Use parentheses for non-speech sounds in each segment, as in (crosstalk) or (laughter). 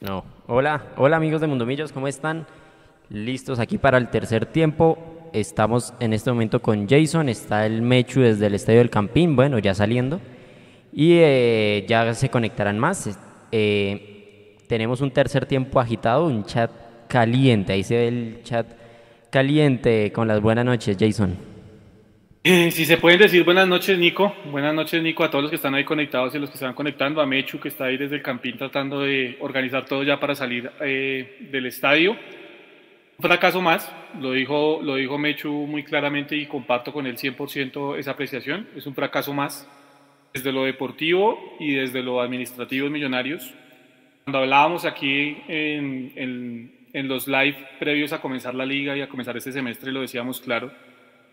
No. Hola, hola amigos de Mundomillos, ¿cómo están? Listos aquí para el tercer tiempo. Estamos en este momento con Jason, está el Mechu desde el Estadio del Campín, bueno, ya saliendo. Y eh, ya se conectarán más. Eh, tenemos un tercer tiempo agitado, un chat caliente. Ahí se ve el chat caliente con las buenas noches, Jason. (clears throat) Si se pueden decir buenas noches, Nico. Buenas noches, Nico, a todos los que están ahí conectados y los que se van conectando. A Mechu, que está ahí desde el campín tratando de organizar todo ya para salir eh, del estadio. Un fracaso más, lo dijo, lo dijo Mechu muy claramente y comparto con él 100% esa apreciación. Es un fracaso más desde lo deportivo y desde lo administrativo de Millonarios. Cuando hablábamos aquí en los live previos a comenzar la liga y a comenzar este semestre, lo decíamos claro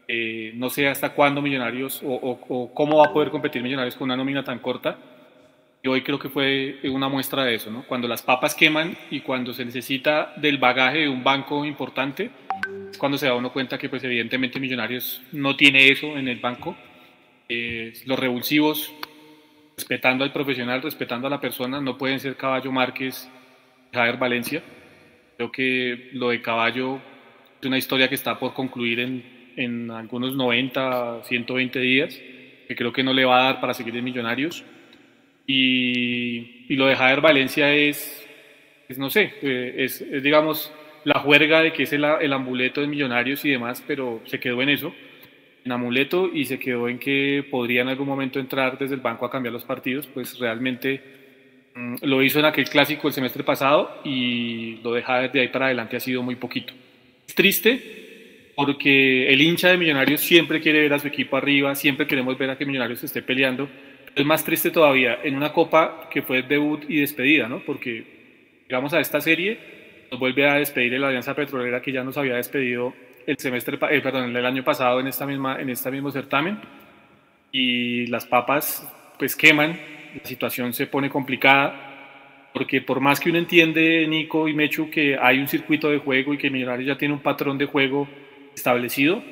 eh, no sé hasta cuándo Millonarios o, cómo va a poder competir Millonarios con una nómina tan corta. Y hoy creo que fue una muestra de eso, ¿no? Cuando las papas queman y cuando se necesita del bagaje de un banco importante, es cuando se da uno cuenta que pues evidentemente Millonarios no tiene eso en el banco. Eh, los revulsivos, respetando al profesional, respetando a la persona, no pueden ser Caballo Márquez, Javier Valencia. Creo que lo de Caballo es una historia que está por concluir en en algunos 90, 120 días, que creo que no le va a dar para seguir en Millonarios. Y, y lo de Javier Valencia es, es no sé, eh, es, es, digamos la juerga de que es el, el, amuleto de Millonarios y demás, pero se quedó en eso, en amuleto, y se quedó en que podría en algún momento entrar desde el banco a cambiar los partidos, pues realmente mm, lo hizo en aquel clásico el semestre pasado y lo deja desde ahí para adelante ha sido muy poquito. Es triste, porque el hincha de Millonarios siempre quiere ver a su equipo arriba, siempre queremos ver a que Millonarios esté peleando. Es más triste todavía en una copa que fue debut y despedida, ¿no? Porque llegamos a esta serie, nos vuelve a despedir la Alianza Petrolera que ya nos había despedido el semestre, eh, perdón, el año pasado en esta misma, en este mismo certamen y las papas pues queman, la situación se pone complicada porque por más que uno entiende, Nico y Mechu, que hay un circuito de juego y que Millonarios ya tiene un patrón de juego establecido,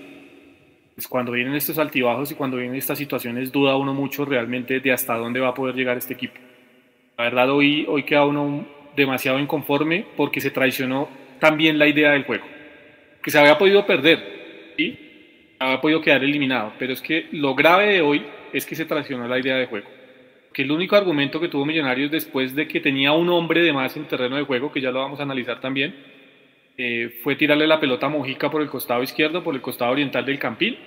pues cuando vienen estos altibajos y cuando vienen estas situaciones duda uno mucho realmente de hasta dónde va a poder llegar este equipo. La verdad hoy, hoy queda uno demasiado inconforme porque se traicionó también la idea del juego, que se había podido perder, ¿sí? había podido quedar eliminado, pero es que lo grave de hoy es que se traicionó la idea de juego. Que el único argumento que tuvo Millonarios después de que tenía un hombre de más en terreno de juego, que ya lo vamos a analizar también, eh, fue tirarle la pelota a Mojica por el costado izquierdo, por el costado oriental del Campín,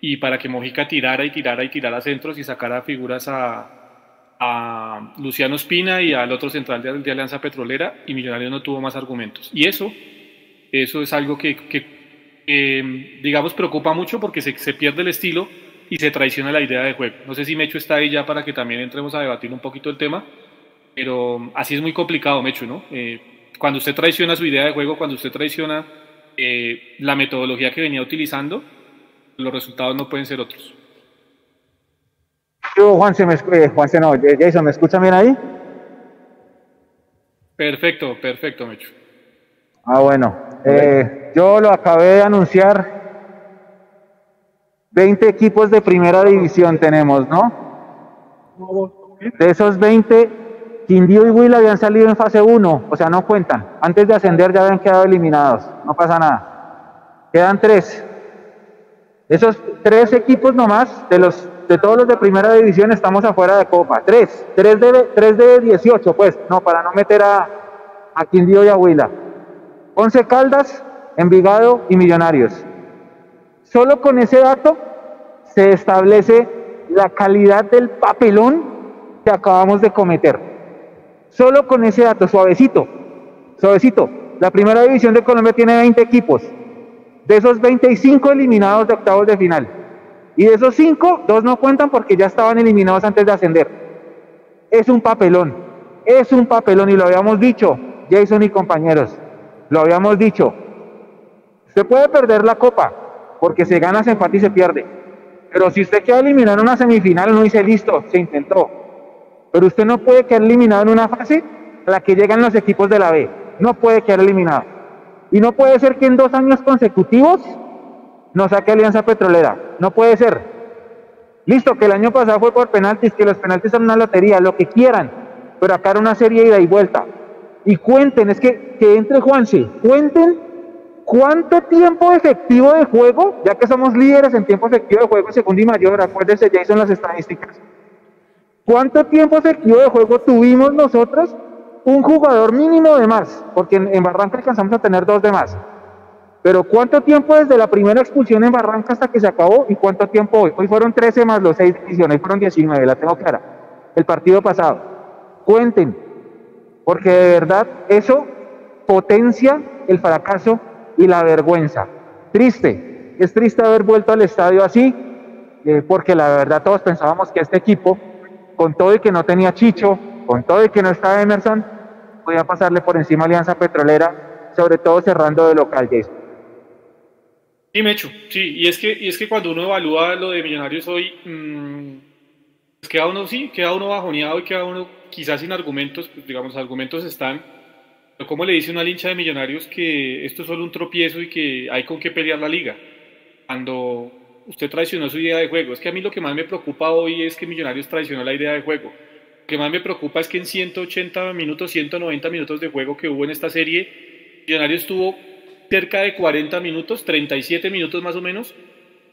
y para que Mojica tirara y tirara y tirara centros y sacara figuras a, Luciano Espina y al otro central de, de, Alianza Petrolera, y Millonarios no tuvo más argumentos. Y eso, eso es algo que, que digamos, preocupa mucho porque se, se, pierde el estilo y se traiciona la idea de juego. No sé si Mecho está ahí ya para que también entremos a debatir un poquito el tema, pero así es muy complicado, Mecho, ¿no? Eh, cuando usted traiciona su idea de juego, cuando usted traiciona eh, la metodología que venía utilizando, los resultados no pueden ser otros. Yo, Juan, se me, eh, Juan, no, Jason, ¿me escuchan bien ahí? Perfecto, perfecto, Mecho. Ah, bueno. Eh, yo lo acabé de anunciar. 20 equipos de primera división tenemos, ¿no? De esos 20, Quindío y Huila habían salido en fase 1, o sea, no cuentan. Antes de ascender ya habían quedado eliminados, no pasa nada. Quedan tres. Esos tres equipos nomás, de, los, de todos los de primera división, estamos afuera de Copa. Tres, tres de, tres de 18, pues, no, para no meter a, a Quindío y a Huila. Once Caldas, Envigado y Millonarios. Solo con ese dato se establece la calidad del papelón que acabamos de cometer. Solo con ese dato, suavecito, suavecito. La primera división de Colombia tiene 20 equipos. De esos 25 eliminados de octavos de final. Y de esos 5, dos no cuentan porque ya estaban eliminados antes de ascender. Es un papelón. Es un papelón y lo habíamos dicho, Jason y compañeros. Lo habíamos dicho. Usted puede perder la copa porque se gana, se empate y se pierde. Pero si usted queda eliminado en una semifinal, no dice listo, se intentó. Pero usted no puede quedar eliminado en una fase a la que llegan los equipos de la B. No puede quedar eliminado. Y no puede ser que en dos años consecutivos nos saque Alianza Petrolera. No puede ser. Listo, que el año pasado fue por penaltis, que los penaltis son una lotería, lo que quieran. Pero acá era una serie ida y vuelta. Y cuenten, es que, que entre Juanse, cuenten cuánto tiempo efectivo de juego, ya que somos líderes en tiempo efectivo de juego, segundo y mayor, acuérdense, ya son las estadísticas. ¿Cuánto tiempo efectivo de juego tuvimos nosotros? Un jugador mínimo de más, porque en, Barranca alcanzamos a tener dos de más. Pero ¿cuánto tiempo desde la primera expulsión en Barranca hasta que se acabó? ¿Y cuánto tiempo hoy? Hoy fueron 13 más los 6 divisiones, hoy fueron 19, la tengo clara. El partido pasado. Cuenten, porque de verdad eso potencia el fracaso y la vergüenza. Triste, es triste haber vuelto al estadio así, eh, porque la verdad todos pensábamos que este equipo con todo y que no tenía Chicho, con todo y que no estaba Emerson, podía pasarle por encima a Alianza Petrolera, sobre todo cerrando de local, Jason. Sí, Mecho, sí, y es que, y es que cuando uno evalúa lo de Millonarios hoy, mmm, queda uno, sí, queda uno bajoneado y queda uno quizás sin argumentos, pues, digamos, argumentos están, pero ¿cómo le dice una lincha de Millonarios que esto es solo un tropiezo y que hay con qué pelear la liga? Cuando usted traicionó su idea de juego. Es que a mí lo que más me preocupa hoy es que Millonarios traicionó la idea de juego. Lo que más me preocupa es que en 180 minutos, 190 minutos de juego que hubo en esta serie, Millonarios tuvo cerca de 40 minutos, 37 minutos más o menos,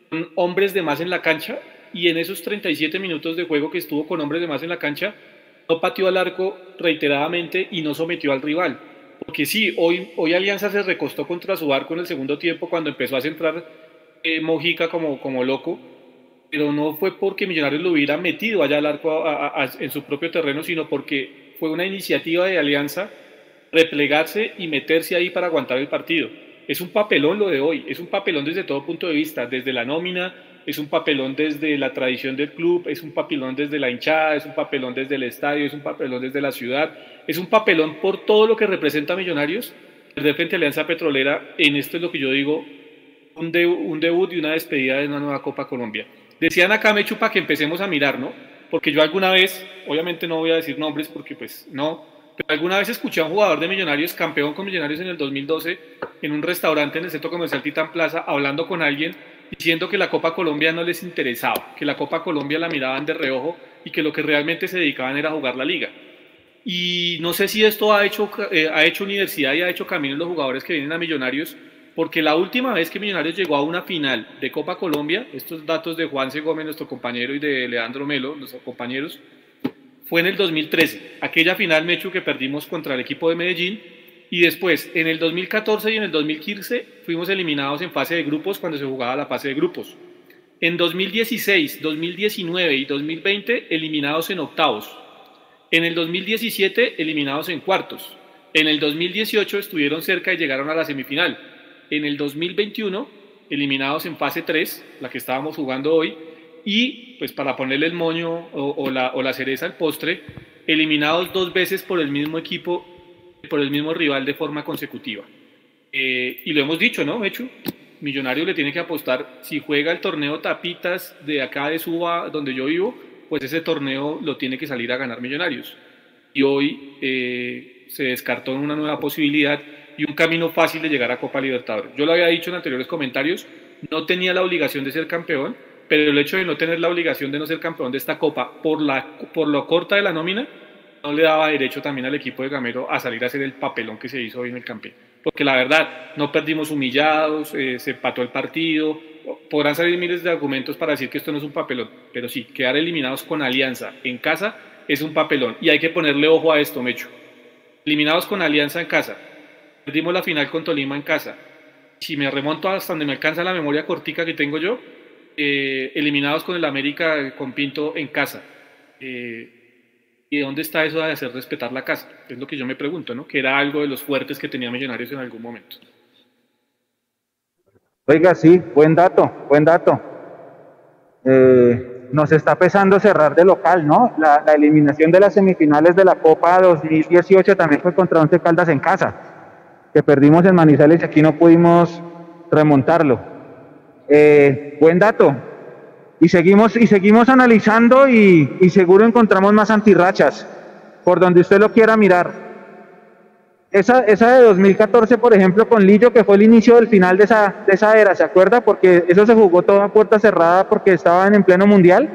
con hombres de más en la cancha, y en esos 37 minutos de juego que estuvo con hombres de más en la cancha, no pateó al arco reiteradamente y no sometió al rival. Porque sí, hoy, hoy Alianza se recostó contra su arco en el segundo tiempo cuando empezó a centrar eh, Mojica como, como loco, pero no fue porque Millonarios lo hubiera metido allá al arco en su propio terreno, sino porque fue una iniciativa de Alianza replegarse y meterse ahí para aguantar el partido. Es un papelón lo de hoy, es un papelón desde todo punto de vista, desde la nómina, es un papelón desde la tradición del club, es un papelón desde la hinchada, es un papelón desde el estadio, es un papelón desde la ciudad, es un papelón por todo lo que representa Millonarios. De frente Alianza Petrolera, en esto es lo que yo digo, un, debut y una despedida de una nueva Copa Colombia. Decían acá, Mechu, para que empecemos a mirar, ¿no? Porque yo alguna vez, obviamente no voy a decir nombres porque pues no, pero alguna vez escuché a un jugador de Millonarios, campeón con Millonarios en el 2012, en un restaurante en el centro comercial Titán Plaza, hablando con alguien diciendo que la Copa Colombia no les interesaba, que la Copa Colombia la miraban de reojo y que lo que realmente se dedicaban era jugar la liga. Y no sé si esto ha hecho, eh, ha hecho universidad y ha hecho camino en los jugadores que vienen a Millonarios, porque la última vez que Millonarios llegó a una final de Copa Colombia, estos datos de Juan C. Gómez, nuestro compañero, y de Leandro Melo, nuestros compañeros, fue en el 2013, aquella final Mechu que perdimos contra el equipo de Medellín, y después en el 2014 y en el 2015 fuimos eliminados en fase de grupos cuando se jugaba la fase de grupos. En 2016, 2019 y 2020 eliminados en octavos. En el 2017 eliminados en cuartos. En el 2018 estuvieron cerca y llegaron a la semifinal en el 2021, eliminados en fase 3, la que estábamos jugando hoy, y pues para ponerle el moño o, la, o la, cereza al postre, eliminados dos veces por el mismo equipo, por el mismo rival de forma consecutiva. Eh, y lo hemos dicho, ¿no, Mechu? Millonario le tiene que apostar, si juega el torneo Tapitas de acá de Suba, donde yo vivo, pues ese torneo lo tiene que salir a ganar Millonarios. Y hoy eh, se descartó una nueva posibilidad y un camino fácil de llegar a Copa Libertadores. Yo lo había dicho en anteriores comentarios, no tenía la obligación de ser campeón, pero el hecho de no tener la obligación de no ser campeón de esta Copa por, la, por lo corta de la nómina, no le daba derecho también al equipo de Gamero a salir a hacer el papelón que se hizo hoy en el campeón. Porque la verdad, no perdimos humillados, eh, se empató el partido, podrán salir miles de argumentos para decir que esto no es un papelón, pero sí, quedar eliminados con Alianza en casa es un papelón. Y hay que ponerle ojo a esto, Mecho. Eliminados con Alianza en casa, Perdimos la final con Tolima en casa. Si me remonto hasta donde me alcanza la memoria cortica que tengo yo, eh, eliminados con el América con Pinto en casa. Eh, ¿Y dónde está eso de hacer respetar la casa? Es lo que yo me pregunto, ¿no? Que era algo de los fuertes que tenía Millonarios en algún momento. Oiga, sí, buen dato, buen dato. Eh, nos está pesando cerrar de local, ¿no? La, la, eliminación de las semifinales de la Copa 2018 también fue contra Once Caldas en casa que perdimos en Manizales y aquí no pudimos remontarlo. Eh, buen dato. Y seguimos, y seguimos analizando y, y, seguro encontramos más antirrachas, por donde usted lo quiera mirar. Esa, esa de 2014, por ejemplo, con Lillo, que fue el inicio del final de esa, de esa era, ¿se acuerda? Porque eso se jugó toda puerta cerrada porque estaban en pleno mundial.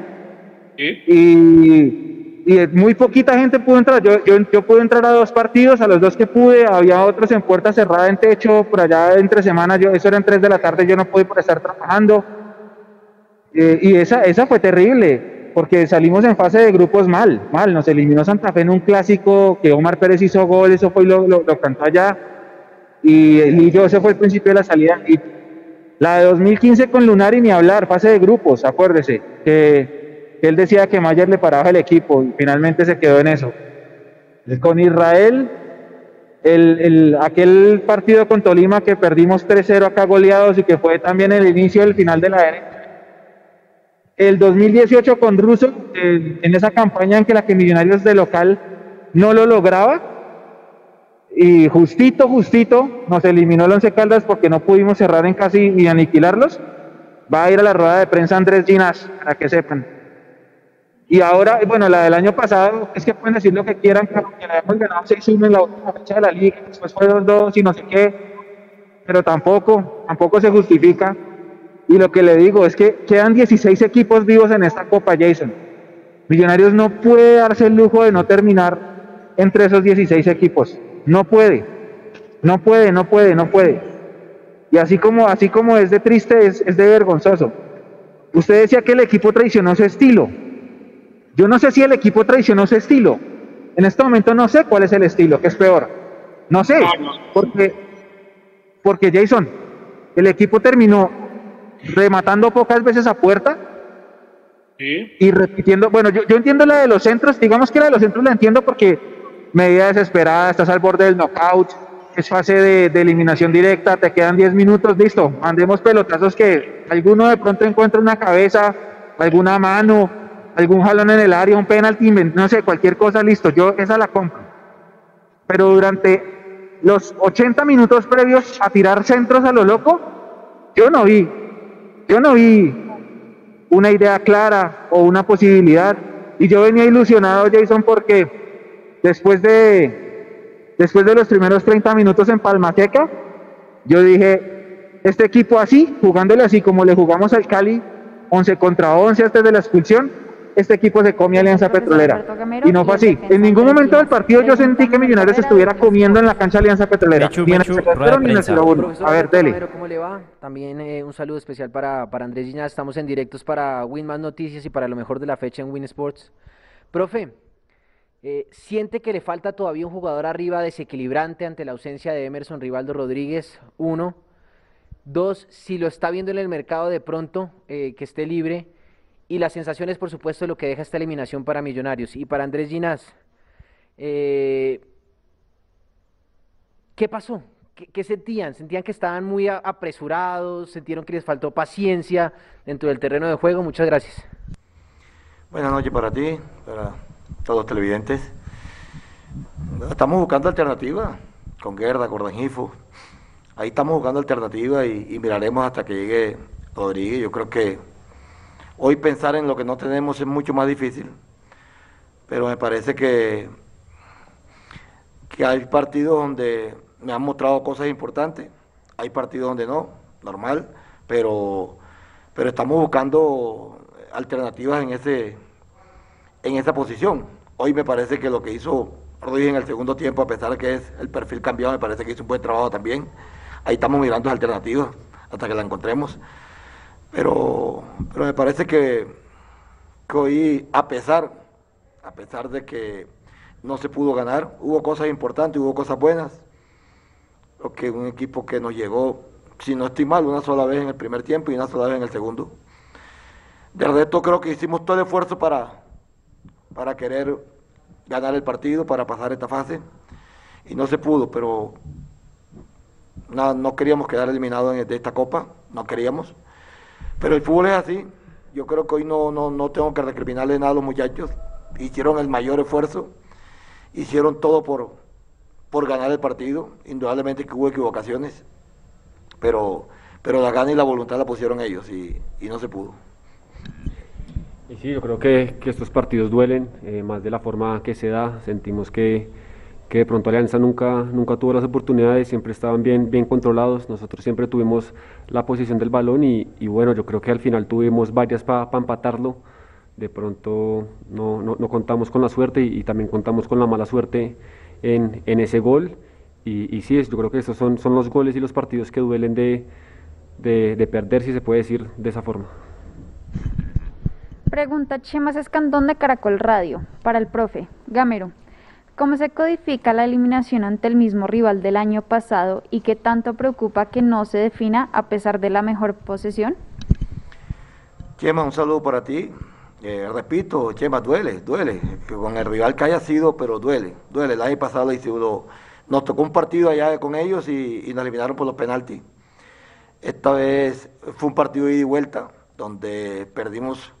Y, y muy poquita gente pudo entrar. Yo, yo, yo, pude entrar a dos partidos, a los dos que pude, había otros en puerta cerrada en techo, por allá entre semanas, yo, eso eran tres de la tarde, yo no pude por estar trabajando. Eh, y esa, esa fue terrible, porque salimos en fase de grupos mal, mal. Nos eliminó Santa Fe en un clásico que Omar Pérez hizo gol, eso fue lo, lo, lo cantó allá. Y Lillo, ese fue el principio de la salida. Y la de 2015 con Lunari ni hablar, fase de grupos, acuérdese, que él decía que Mayer le paraba el equipo y finalmente se quedó en eso. Con Israel, el, el, aquel partido con Tolima que perdimos 3-0 acá goleados y que fue también el inicio del final de la era. El 2018 con Russo, en esa campaña en que la que Millonarios de local no lo lograba, y justito, justito nos eliminó el Once Caldas porque no pudimos cerrar en casi y aniquilarlos. Va a ir a la rueda de prensa Andrés Ginas, para que sepan. Y ahora, bueno, la del año pasado, es que pueden decir lo que quieran, que le habíamos ganado 6-1 en la última fecha de la liga, después fue 2-2 y no sé qué, pero tampoco, tampoco se justifica. Y lo que le digo es que quedan 16 equipos vivos en esta Copa, Jason. Millonarios no puede darse el lujo de no terminar entre esos 16 equipos. No puede, no puede, no puede, no puede. Y así como, así como es de triste, es de vergonzoso. Usted decía que el equipo traicionó su estilo. Yo no sé si el equipo traicionó su estilo. En este momento no sé cuál es el estilo, que es peor. No sé, porque, porque Jason, el equipo terminó rematando pocas veces a puerta y repitiendo. Bueno, yo, yo entiendo la de los centros, digamos que la de los centros la entiendo porque medida desesperada, estás al borde del knockout, es fase de, de eliminación directa, te quedan 10 minutos, listo, mandemos pelotazos que alguno de pronto encuentra una cabeza, alguna mano, algún jalón en el área, un penalti, no sé, cualquier cosa, listo, yo esa la compro. Pero durante los 80 minutos previos a tirar centros a lo loco, yo no vi, yo no vi una idea clara o una posibilidad. Y yo venía ilusionado, Jason, porque después de, después de los primeros 30 minutos en Palmateca, yo dije, este equipo así, jugándole así como le jugamos al Cali, 11 contra 11 antes de la expulsión, este equipo se come Alianza Petrolera. Y no fue así. En ningún momento del partido yo sentí que Millonarios estuviera comiendo en la cancha Alianza Petrolera. ni en el segundo ni en el 0 A ver, dele. ¿Cómo le va? También eh, un saludo especial para, para Andrés Gina. Estamos en directos para Win Más Noticias y para lo mejor de la fecha en Win Sports. Profe, eh, ¿siente que le falta todavía un jugador arriba desequilibrante ante la ausencia de Emerson Rivaldo Rodríguez? Uno. Dos, si lo está viendo en el mercado de pronto, eh, que esté libre y las sensaciones, por supuesto, de lo que deja esta eliminación para Millonarios. Y para Andrés Ginás, eh, ¿qué pasó? ¿Qué, sentían? ¿Sentían que estaban muy apresurados? ¿Sintieron que les faltó paciencia dentro del terreno de juego? Muchas gracias. Buenas noches para ti, para todos los televidentes. Estamos buscando alternativas con Gerda, Gordangifo. Ahí estamos buscando alternativas y, y miraremos hasta que llegue Rodríguez. Yo creo que Hoy pensar en lo que no tenemos es mucho más difícil, pero me parece que, que hay partidos donde me han mostrado cosas importantes, hay partidos donde no, normal, pero, pero estamos buscando alternativas en, ese, en esa posición. Hoy me parece que lo que hizo Rodríguez en el segundo tiempo, a pesar de que es el perfil cambiado, me parece que hizo un buen trabajo también. Ahí estamos mirando alternativas hasta que la encontremos. Pero, pero me parece que, hoy, a pesar, a pesar de que no se pudo ganar, hubo cosas importantes, hubo cosas buenas. Lo que un equipo que nos llegó, si no estoy mal, una sola vez en el primer tiempo y una sola vez en el segundo. De resto creo que hicimos todo el esfuerzo para, para querer ganar el partido, para pasar esta fase. Y no se pudo, pero no, no queríamos quedar eliminados de esta copa, no queríamos. Pero el fútbol es así. Yo creo que hoy no, no, no tengo que recriminarle nada a los muchachos. Hicieron el mayor esfuerzo. Hicieron todo por, por ganar el partido. Indudablemente que hubo equivocaciones. Pero, pero la gana y la voluntad la pusieron ellos y, y no se pudo. Y sí, yo creo que, que estos partidos duelen, eh, más de la forma que se da. Sentimos que, que de pronto Alianza nunca, nunca tuvo las oportunidades, siempre estaban bien, bien controlados, nosotros siempre tuvimos la posición del balón y, bueno, yo creo que al final tuvimos varias para empatarlo, de pronto no, no, contamos con la suerte y, también contamos con la mala suerte en, en ese gol. Y, y, sí, yo creo que esos son, son los goles y los partidos que duelen de, de, de perder, si se puede decir de esa forma. Pregunta Chemas Escandón de Caracol Radio para el profe Gamero. ¿Cómo se codifica la eliminación ante el mismo rival del año pasado y qué tanto preocupa que no se defina a pesar de la mejor posesión? Chema, un saludo para ti. Eh, repito, Chema, duele, duele. Con el rival que haya sido, pero duele, duele. El año pasado nos tocó un partido allá con ellos y, nos eliminaron por los penaltis. Esta vez fue un partido de ida y vuelta, donde perdimos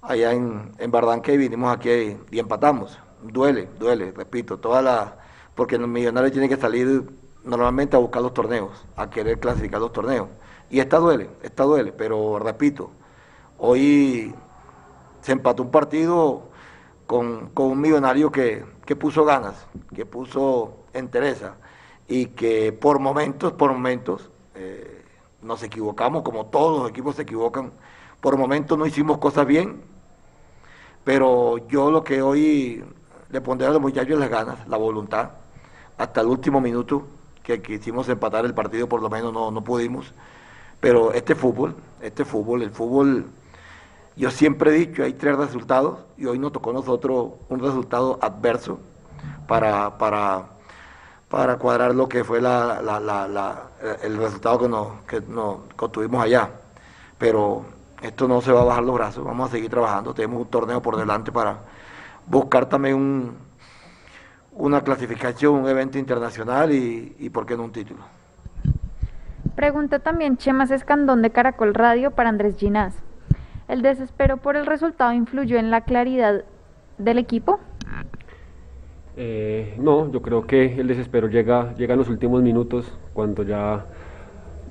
allá en, en Bardanque y vinimos aquí y empatamos duele, duele, repito, toda la, porque el millonario tiene que salir normalmente a buscar los torneos, a querer clasificar los torneos. Y esta duele, esta duele, pero repito, hoy se empató un partido con, un millonario que, puso ganas, que puso entereza y que por momentos, por momentos, eh, nos equivocamos, como todos los equipos se equivocan, por momentos no hicimos cosas bien, pero yo lo que hoy le pondré a los muchachos las ganas, la voluntad, hasta el último minuto que quisimos empatar el partido, por lo menos no, no pudimos. Pero este fútbol, este fútbol, el fútbol, yo siempre he dicho, hay tres resultados y hoy nos tocó a nosotros un resultado adverso para, para, para cuadrar lo que fue la, el resultado que nos, que nos tuvimos allá. Pero esto no se va a bajar los brazos, vamos a seguir trabajando, tenemos un torneo por delante para buscar también un, una clasificación, un evento internacional y, y por qué no un título. Pregunta también Chemas Escandón de Caracol Radio para Andrés Ginás. ¿El desespero por el resultado influyó en la claridad del equipo? Eh, no, yo creo que el desespero llega, llega en los últimos minutos, cuando ya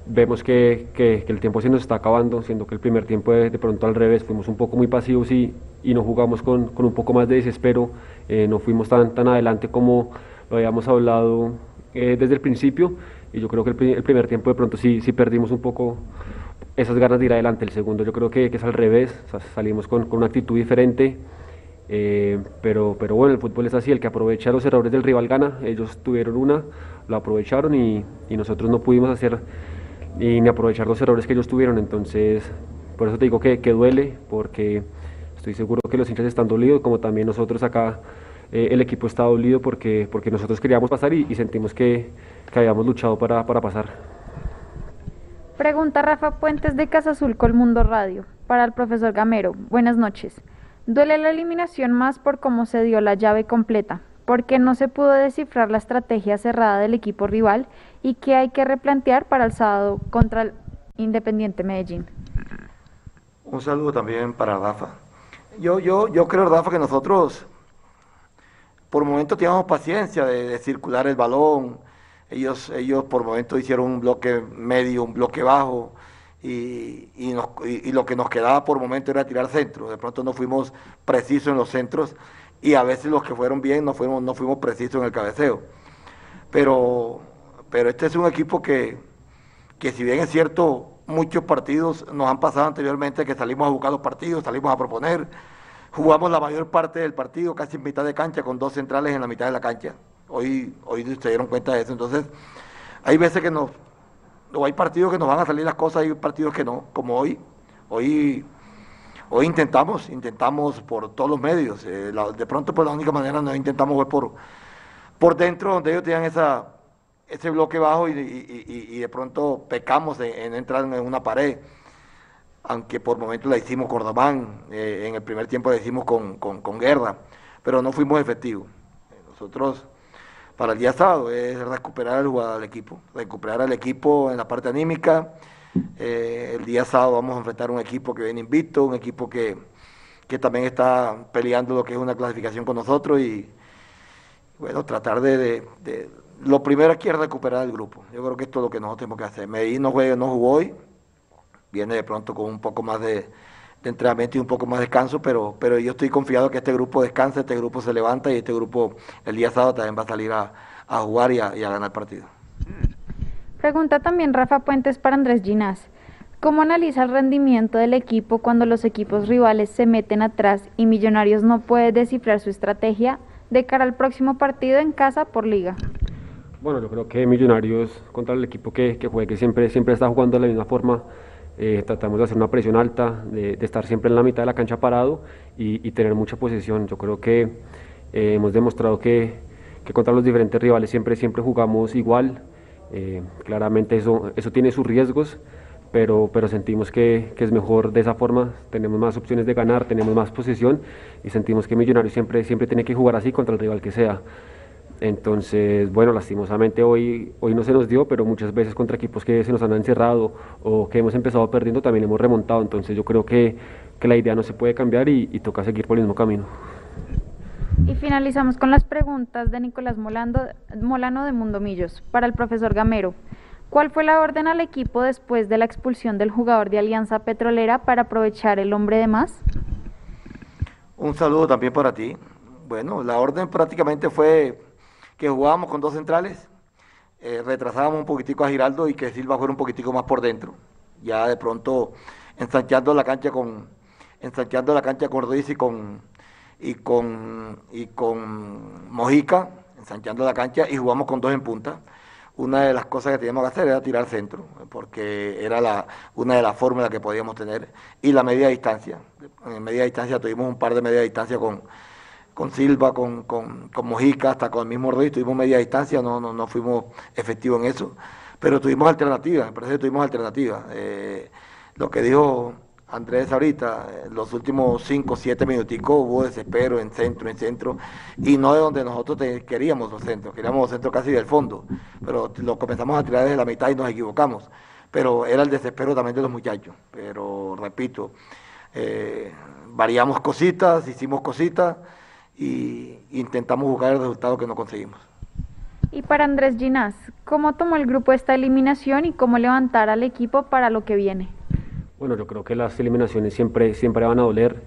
vemos que, que, el tiempo se nos está acabando, siendo que el primer tiempo de, pronto al revés, fuimos un poco muy pasivos y, y no jugamos con, con, un poco más de desespero, eh, no fuimos tan, tan adelante como lo habíamos hablado eh, desde el principio y yo creo que el, primer tiempo de pronto sí, sí perdimos un poco esas ganas de ir adelante, el segundo yo creo que, que es al revés, salimos con, con, una actitud diferente. Eh, pero, pero bueno, el fútbol es así, el que aprovecha los errores del rival gana, ellos tuvieron una, lo aprovecharon y, y nosotros no pudimos hacer y ni aprovechar los errores que ellos tuvieron. Entonces, por eso te digo que, que duele, porque estoy seguro que los hinchas están dolidos, como también nosotros acá, eh, el equipo está dolido porque, porque nosotros queríamos pasar y, sentimos que, que, habíamos luchado para, para pasar. Pregunta Rafa Puentes de Casa Azul Colmundo Radio para el profesor Gamero. Buenas noches. ¿Duele la eliminación más por cómo se dio la llave completa? porque no se pudo descifrar la estrategia cerrada del equipo rival y qué hay que replantear para el sábado contra el Independiente Medellín. Un saludo también para Rafa. Yo, yo, yo creo, Rafa, que nosotros por momentos teníamos paciencia de, circular el balón. Ellos, ellos por momentos hicieron un bloque medio, un bloque bajo. Y, y, lo que nos quedaba por momento era tirar centro. De pronto no fuimos precisos en los centros y a veces los que fueron bien no fuimos, no fuimos precisos en el cabeceo. Pero, pero este es un equipo que, que si bien es cierto, muchos partidos nos han pasado anteriormente que salimos a buscar los partidos, salimos a proponer, jugamos la mayor parte del partido casi en mitad de cancha con dos centrales en la mitad de la cancha. Hoy, hoy se dieron cuenta de eso. Entonces, hay veces que nos, o hay partidos que nos van a salir las cosas, hay partidos que no, como hoy. Hoy Hoy intentamos, intentamos por todos los medios. Eh, de pronto, pues la única manera no intentamos fue por, por dentro, donde ellos tenían esa, ese bloque bajo y, de pronto pecamos en, entrar en una pared. Aunque por momentos la hicimos Cordobán, eh, en el primer tiempo la hicimos con, con, con Guerra, pero no fuimos efectivos. Nosotros, para el día sábado, es recuperar el jugador del equipo, recuperar al equipo en la parte anímica eh, el día sábado vamos a enfrentar un equipo que viene invicto, un equipo que, también está peleando lo que es una clasificación con nosotros y bueno, tratar de, lo primero aquí es recuperar el grupo. Yo creo que esto es lo que nosotros tenemos que hacer. Medellín no, juega, no jugó hoy, viene de pronto con un poco más de, entrenamiento y un poco más de descanso, pero, pero yo estoy confiado que este grupo descansa, este grupo se levanta y este grupo el día sábado también va a salir a, jugar y a, y a ganar partido. Pregunta también Rafa Puentes para Andrés Ginás. ¿Cómo analiza el rendimiento del equipo cuando los equipos rivales se meten atrás y Millonarios no puede descifrar su estrategia de cara al próximo partido en casa por liga? Bueno, yo creo que Millonarios contra el equipo que, que juegue, que siempre, siempre está jugando de la misma forma, eh, tratamos de hacer una presión alta, de, estar siempre en la mitad de la cancha parado y, tener mucha posición. Yo creo que eh, hemos demostrado que, contra los diferentes rivales siempre, siempre jugamos igual. Eh, claramente eso, eso tiene sus riesgos, pero, pero sentimos que, que, es mejor de esa forma, tenemos más opciones de ganar, tenemos más posición y sentimos que Millonarios siempre, siempre tiene que jugar así contra el rival que sea. Entonces, bueno, lastimosamente hoy, hoy no se nos dio, pero muchas veces contra equipos que se nos han encerrado o que hemos empezado perdiendo también hemos remontado. Entonces yo creo que, que la idea no se puede cambiar y, toca seguir por el mismo camino. Y finalizamos con las preguntas de Nicolás Molando, Molano de Mundomillos para el profesor Gamero. ¿Cuál fue la orden al equipo después de la expulsión del jugador de Alianza Petrolera para aprovechar el hombre de más? Un saludo también para ti. Bueno, la orden prácticamente fue que jugábamos con dos centrales, eh, retrasábamos un poquitico a Giraldo y que Silva fuera un poquitico más por dentro. Ya de pronto ensanchando la cancha con ensanchando la cancha con Ruiz y con y con y con Mojica, ensanchando la cancha y jugamos con dos en punta. Una de las cosas que teníamos que hacer era tirar centro, porque era la, una de las fórmulas que podíamos tener, y la media distancia. En media distancia tuvimos un par de media distancia con, con Silva, con, con, con, Mojica, hasta con el mismo Ruiz, tuvimos media distancia, no, no, no fuimos efectivos en eso, pero tuvimos alternativas, me parece que tuvimos alternativas. Eh, lo que dijo Andrés ahorita, los últimos 5 o 7 minuticos hubo desespero en centro, en centro, y no de donde nosotros queríamos los centros, queríamos los centros casi del fondo, pero lo comenzamos a tirar desde la mitad y nos equivocamos, pero era el desespero también de los muchachos, pero repito, eh, variamos cositas, hicimos cositas, y intentamos buscar el resultado que no conseguimos. Y para Andrés Ginás, ¿cómo tomó el grupo esta eliminación y cómo levantar al equipo para lo que viene? Bueno, yo creo que las eliminaciones siempre, siempre van a doler.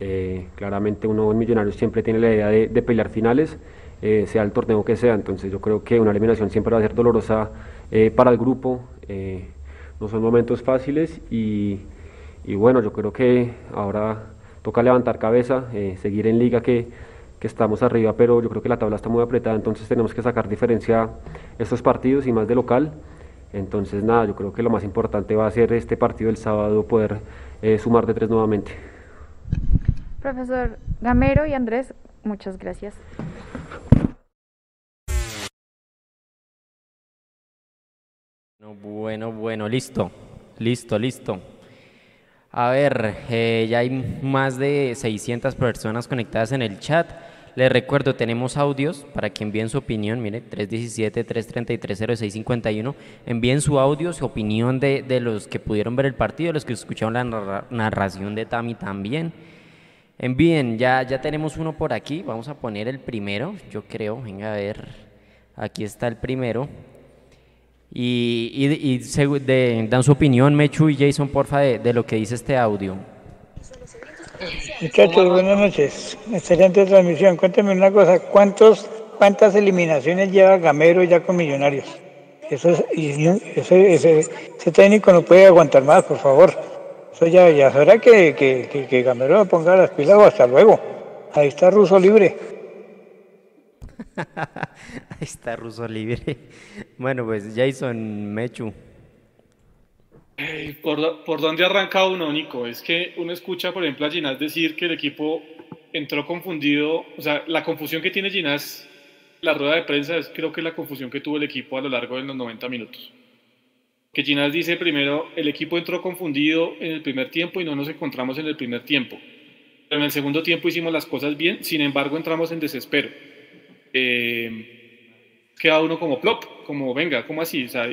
Eh, claramente uno en Millonarios siempre tiene la idea de, pelear finales, eh, sea el torneo que sea. Entonces yo creo que una eliminación siempre va a ser dolorosa eh, para el grupo. no son momentos fáciles y, y bueno, yo creo que ahora toca levantar cabeza, eh, seguir en liga que, que, estamos arriba, pero yo creo que la tabla está muy apretada, entonces tenemos que sacar diferencia estos partidos y más de local. Entonces nada, yo creo que lo más importante va a ser este partido el sábado, poder eh, sumar de tres nuevamente. Profesor Gamero y Andrés, muchas gracias. Bueno, bueno, listo, listo, listo. A ver, eh, ya hay más de 600 personas conectadas en el chat. Les recuerdo, tenemos audios para que envíen su opinión. Mire, 317-333-0651. Envíen su audio, su opinión de, de, los que pudieron ver el partido, los que escucharon la narración de Tami también. Envíen, ya, ya tenemos uno por aquí. Vamos a poner el primero, yo creo. Venga a ver, aquí está el primero. Y, y, dan su opinión, Mechu y Jason, porfa, de, de lo que dice este audio. Muchachos, buenas noches. Excelente transmisión. Cuénteme una cosa, ¿cuántos, ¿cuántas eliminaciones lleva Gamero ya con Millonarios? Eso ese, ese, técnico no puede aguantar más, por favor. Eso ya, ya será que, que, que, Gamero ponga las pilas o hasta luego. Ahí está Ruso libre. (laughs) Ahí está Ruso libre. Bueno, pues Jason Mechu. ¿Por, ¿Por dónde arranca uno, Nico? Es que uno escucha, por ejemplo, a Ginás decir que el equipo entró confundido. O sea, la confusión que tiene Ginás, la rueda de prensa, es creo que la confusión que tuvo el equipo a lo largo de los 90 minutos. Que Ginás dice primero, el equipo entró confundido en el primer tiempo y no nos encontramos en el primer tiempo. Pero en el segundo tiempo hicimos las cosas bien, sin embargo entramos en desespero eh, queda uno como plop, como venga, como así? O sea,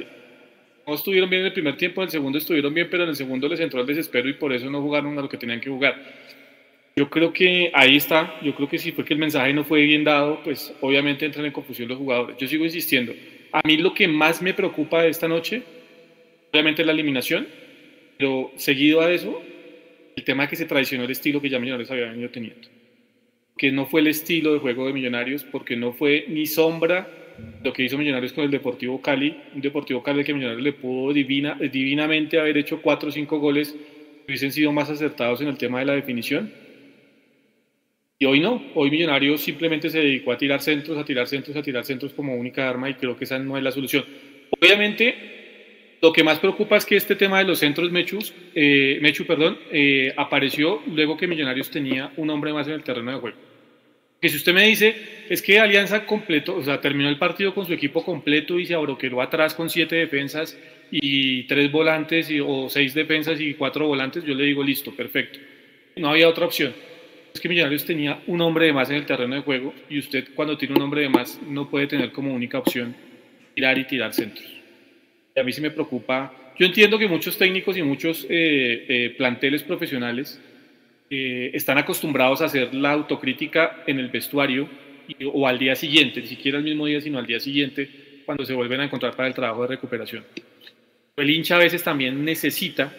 no estuvieron bien en el primer tiempo, en el segundo estuvieron bien, pero en el segundo les entró el desespero y por eso no jugaron a lo que tenían que jugar. Yo creo que ahí está, yo creo que sí, porque el mensaje no fue bien dado, pues obviamente entran en confusión los jugadores. Yo sigo insistiendo, a mí lo que más me preocupa de esta noche, obviamente es la eliminación, pero seguido a eso, el tema que se traicionó el estilo que ya Millonarios había venido teniendo que no fue el estilo de juego de Millonarios, porque no fue ni sombra lo que hizo Millonarios con el Deportivo Cali, un Deportivo Cali que Millonarios le pudo divina, divinamente haber hecho cuatro o cinco goles, hubiesen sido más acertados en el tema de la definición. Y hoy no, hoy Millonarios simplemente se dedicó a tirar centros, a tirar centros, a tirar centros como única arma y creo que esa no es la solución. Obviamente, lo que más preocupa es que este tema de los centros Mechus, eh, Mechu perdón, eh, apareció luego que Millonarios tenía un hombre más en el terreno de juego. Que si usted me dice, es que Alianza completo, o sea, terminó el partido con su equipo completo y se abroqueló atrás con siete defensas y tres volantes y, o seis defensas y cuatro volantes, yo le digo, listo, perfecto. No había otra opción es que Millonarios tenía un hombre de más en el terreno de juego y usted cuando tiene un hombre de más no puede tener como única opción tirar y tirar centros. Y a mí sí me preocupa. Yo entiendo que muchos técnicos y muchos eh, eh, planteles profesionales eh, están acostumbrados a hacer la autocrítica en el vestuario o al día siguiente, ni siquiera el mismo día, sino al día siguiente, cuando se vuelven a encontrar para el trabajo de recuperación. El hincha a veces también necesita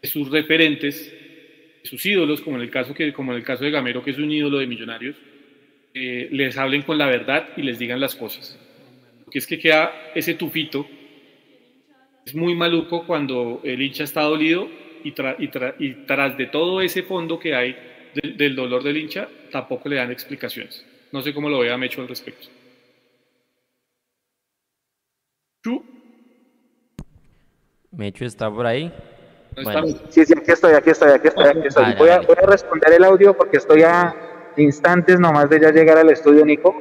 que sus referentes sus ídolos, como en el caso, de Gamero, que es un ídolo de millonarios, eh, les hablen con la verdad y les digan las cosas. Porque es que queda ese tufito. Es muy maluco cuando el hincha está dolido y, y, tras de todo ese fondo que hay del dolor del hincha, tampoco le dan explicaciones. No sé cómo lo vea Mecho al respecto. Mecho está por ahí. Sí, sí, aquí estoy, aquí estoy, aquí estoy, aquí estoy. voy, a, responder el audio porque estoy a instantes nomás de ya llegar al estudio, Nico.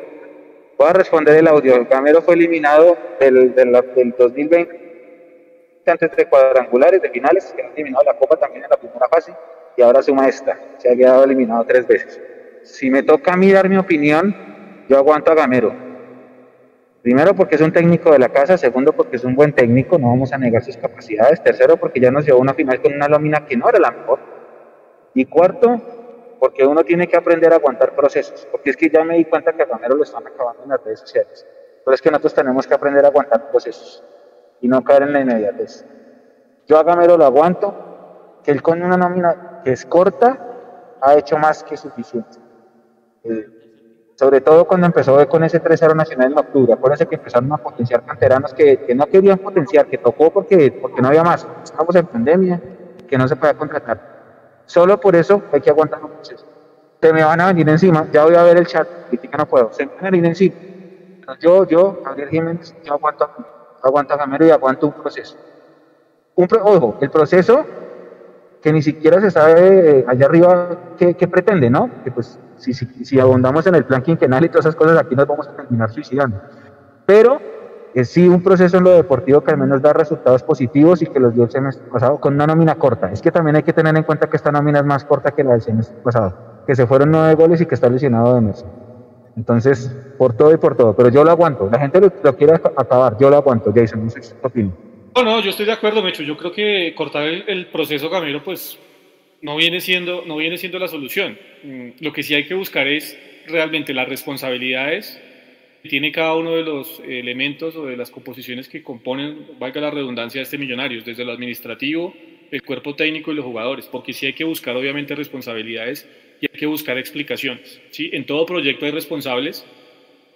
Voy a responder el audio. El Camero fue eliminado del, del, del 2020 antes de cuadrangulares, de finales, que han eliminado la Copa también en la primera fase, y ahora suma esta. Se ha quedado eliminado tres veces. Si me toca a mí dar mi opinión, yo aguanto a Gamero Primero porque es un técnico de la casa, segundo porque es un buen técnico, no vamos a negar sus capacidades, tercero porque ya nos llevó a una final con una lámina que no era la mejor, y cuarto porque uno tiene que aprender a aguantar procesos, porque es que ya me di cuenta que a Romero lo están acabando en las redes sociales, pero es que nosotros tenemos que aprender a aguantar procesos y no caer en la inmediatez. Yo a Gamero lo aguanto, que él con una nómina que es corta ha hecho más que suficiente. Eh, sobre todo cuando empezó con ese 3-0 nacional en octubre. Acuérdense que empezaron a potenciar canteranos que, que, no querían potenciar, que tocó porque, porque no había más. Estamos en pandemia, que no se podía contratar. Solo por eso hay que aguantar un me van a venir encima, ya voy a ver el chat, crítica no puedo, se van a venir encima. Yo, yo, Gabriel Jiménez, yo aguanto, aguanto a Gamero y aguanto un proceso. Un ojo, el proceso que ni siquiera se sabe eh, allá arriba qué, qué pretende, ¿no? Que pues si, si, si, abundamos en el plan quinquenal y todas esas cosas, aquí nos vamos a terminar suicidando. Pero es sí un proceso en lo deportivo que al menos da resultados positivos y que los dio el semestre pasado con una nómina corta. Es que también hay que tener en cuenta que esta nómina es más corta que la del semestre pasado, que se fueron nueve goles y que está lesionado de mes. Entonces, por todo y por todo, pero yo lo aguanto. La gente lo, quiere acabar, yo lo aguanto. Jason, no sé si No, no, yo estoy de acuerdo, Mecho. Yo creo que cortar el, el proceso Camilo, pues no viene siendo, no viene siendo la solución. Mm, lo que sí hay que buscar es realmente las responsabilidades que tiene cada uno de los elementos o de las composiciones que componen, valga la redundancia, este Millonarios, desde lo administrativo, el cuerpo técnico y los jugadores, porque sí hay que buscar obviamente responsabilidades y hay que buscar explicaciones. ¿sí? En todo proyecto hay responsables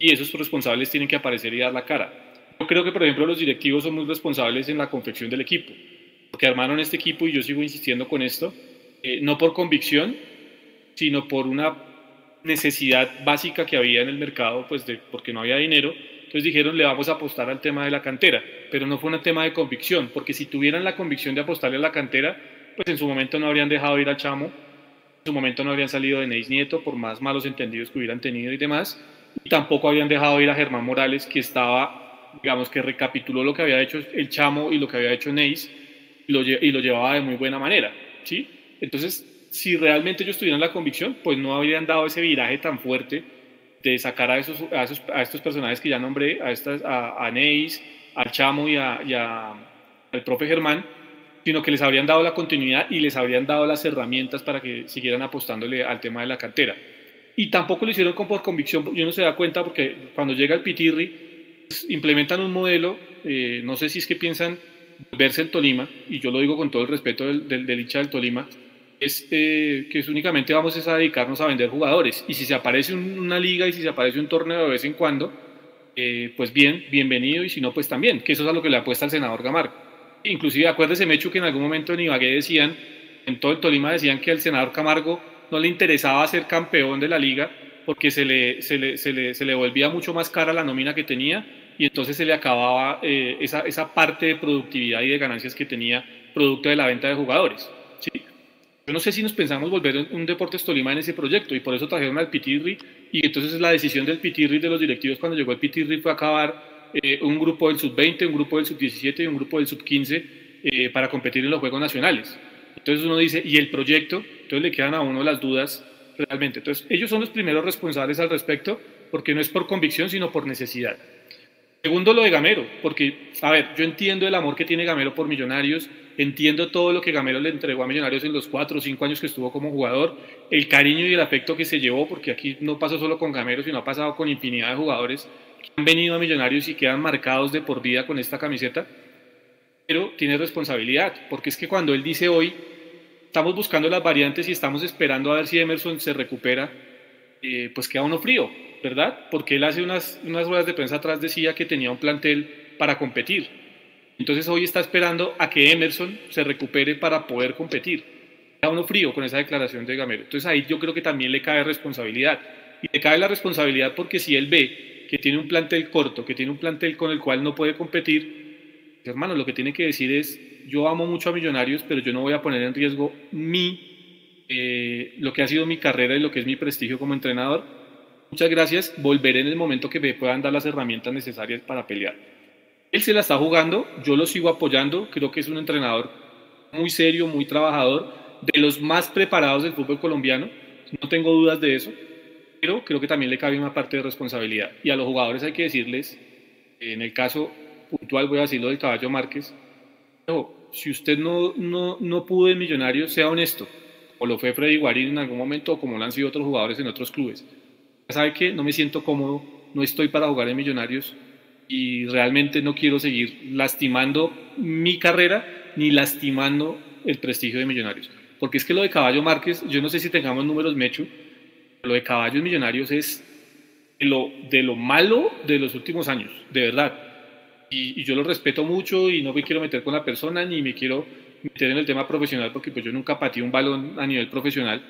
y esos responsables tienen que aparecer y dar la cara. Yo creo que, por ejemplo, los directivos son muy responsables en la confección del equipo, porque armaron este equipo y yo sigo insistiendo con esto, eh, no por convicción, sino por una necesidad básica que había en el mercado, pues de, porque no había dinero. Entonces dijeron, le vamos a apostar al tema de la cantera, pero no fue un tema de convicción, porque si tuvieran la convicción de apostarle a la cantera, pues en su momento no habrían dejado ir al Chamo, en su momento no habrían salido de Neis Nieto, por más malos entendidos que hubieran tenido y demás, y tampoco habrían dejado ir a Germán Morales, que estaba, digamos que recapituló lo que había hecho el Chamo y lo que había hecho Neis, y lo, y llevaba de muy buena manera, ¿sí? Entonces, si realmente ellos tuvieran la convicción, pues no habrían dado ese viraje tan fuerte de sacar a, esos, a, estos personajes que ya nombré, a, estas, Neis, al Chamo y, a, al profe Germán, sino que les habrían dado la continuidad y les habrían dado las herramientas para que siguieran apostándole al tema de la cantera. Y tampoco lo hicieron con por convicción, yo no se da cuenta porque cuando llega el Pitirri, pues, implementan un modelo, eh, no sé si es que piensan verse el Tolima, y yo lo digo con todo el respeto del, del, del hincha del Tolima, es eh, que únicamente vamos a dedicarnos a vender jugadores. Y si se aparece una liga y si se aparece un torneo de vez en cuando, eh, pues bien, bienvenido y si no, pues también, que eso es a lo que le apuesta el senador Camargo. Inclusive acuérdese, Mechu, que en algún momento en Ibagué decían, en todo el Tolima decían que al senador Camargo no le interesaba ser campeón de la liga porque se le, se le, se le, se le volvía mucho más cara la nómina que tenía y entonces se le acababa eh, esa, esa parte de productividad y de ganancias que tenía producto de la venta de jugadores. ¿sí? Yo no sé si nos pensamos volver un Deportes Tolima en ese proyecto y por eso trajeron al Pitirri y entonces la decisión del Pitirri de los directivos cuando llegó el Pitirri fue acabar eh, un grupo del sub-20, un grupo del sub-17 y un grupo del sub-15 eh, para competir en los Juegos Nacionales. Entonces uno dice, ¿y el proyecto? Entonces le quedan a uno las dudas realmente. Entonces ellos son los primeros responsables al respecto porque no es por convicción sino por necesidad. Segundo, lo de Gamero, porque, a ver, yo entiendo el amor que tiene Gamero por Millonarios, entiendo todo lo que Gamero le entregó a Millonarios en los cuatro o cinco años que estuvo como jugador, el cariño y el afecto que se llevó, porque aquí no pasó solo con Gamero, sino ha pasado con infinidad de jugadores que han venido a Millonarios y quedan marcados de por vida con esta camiseta, pero tiene responsabilidad, porque es que cuando él dice hoy, estamos buscando las variantes y estamos esperando a ver si Emerson se recupera, eh, pues queda uno frío, ¿verdad? Porque él hace unas, unas ruedas de prensa atrás decía que tenía un plantel para competir. Entonces hoy está esperando a que Emerson se recupere para poder competir. Queda uno frío con esa declaración de Gamero. Entonces ahí yo creo que también le cae responsabilidad. Y le cae la responsabilidad porque si él ve que tiene un plantel corto, que tiene un plantel con el cual no puede competir, hermano, lo que tiene que decir es, yo amo mucho a Millonarios, pero yo no voy a poner en riesgo mi, eh, lo que ha sido mi carrera y lo que es mi prestigio como entrenador Muchas gracias, volveré en el momento que me puedan dar las herramientas necesarias para pelear. Él se la está jugando, yo lo sigo apoyando, creo que es un entrenador muy serio, muy trabajador, de los más preparados del fútbol colombiano, no tengo dudas de eso, pero creo que también le cabe una parte de responsabilidad. Y a los jugadores hay que decirles, en el caso puntual voy a decirlo del caballo Márquez, si usted no, no, no pudo en Millonarios, sea honesto, o lo fue Freddy Guarín en algún momento, o como lo han sido otros jugadores en otros clubes ¿sabe qué? No me siento cómodo, no estoy para jugar en Millonarios y realmente no quiero seguir lastimando mi carrera ni lastimando el prestigio de Millonarios. Porque es que lo de Caballo Márquez, yo no sé si tengamos números Mechu, lo de Caballos Millonarios es de lo, de lo malo de los últimos años, de verdad. Y, y, yo lo respeto mucho y no me quiero meter con la persona ni me quiero meter en el tema profesional porque pues yo nunca pateé un balón a nivel profesional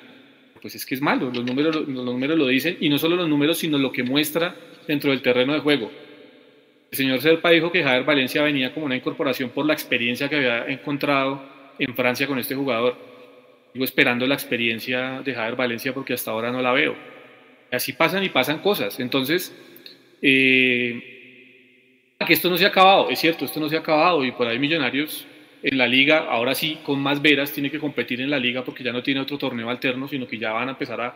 pues es que es malo, los números, los números lo dicen, y no solo los números, sino lo que muestra dentro del terreno de juego. El señor Serpa dijo que Javier Valencia venía como una incorporación por la experiencia que había encontrado en Francia con este jugador. Digo, esperando la experiencia de Javier Valencia porque hasta ahora no la veo. Así pasan y pasan cosas. Entonces, eh, que esto no se ha acabado, es cierto, esto no se ha acabado y por ahí Millonarios en la liga, ahora sí, con más veras, tiene que competir en la liga porque ya no tiene otro torneo alterno, sino que ya van a empezar a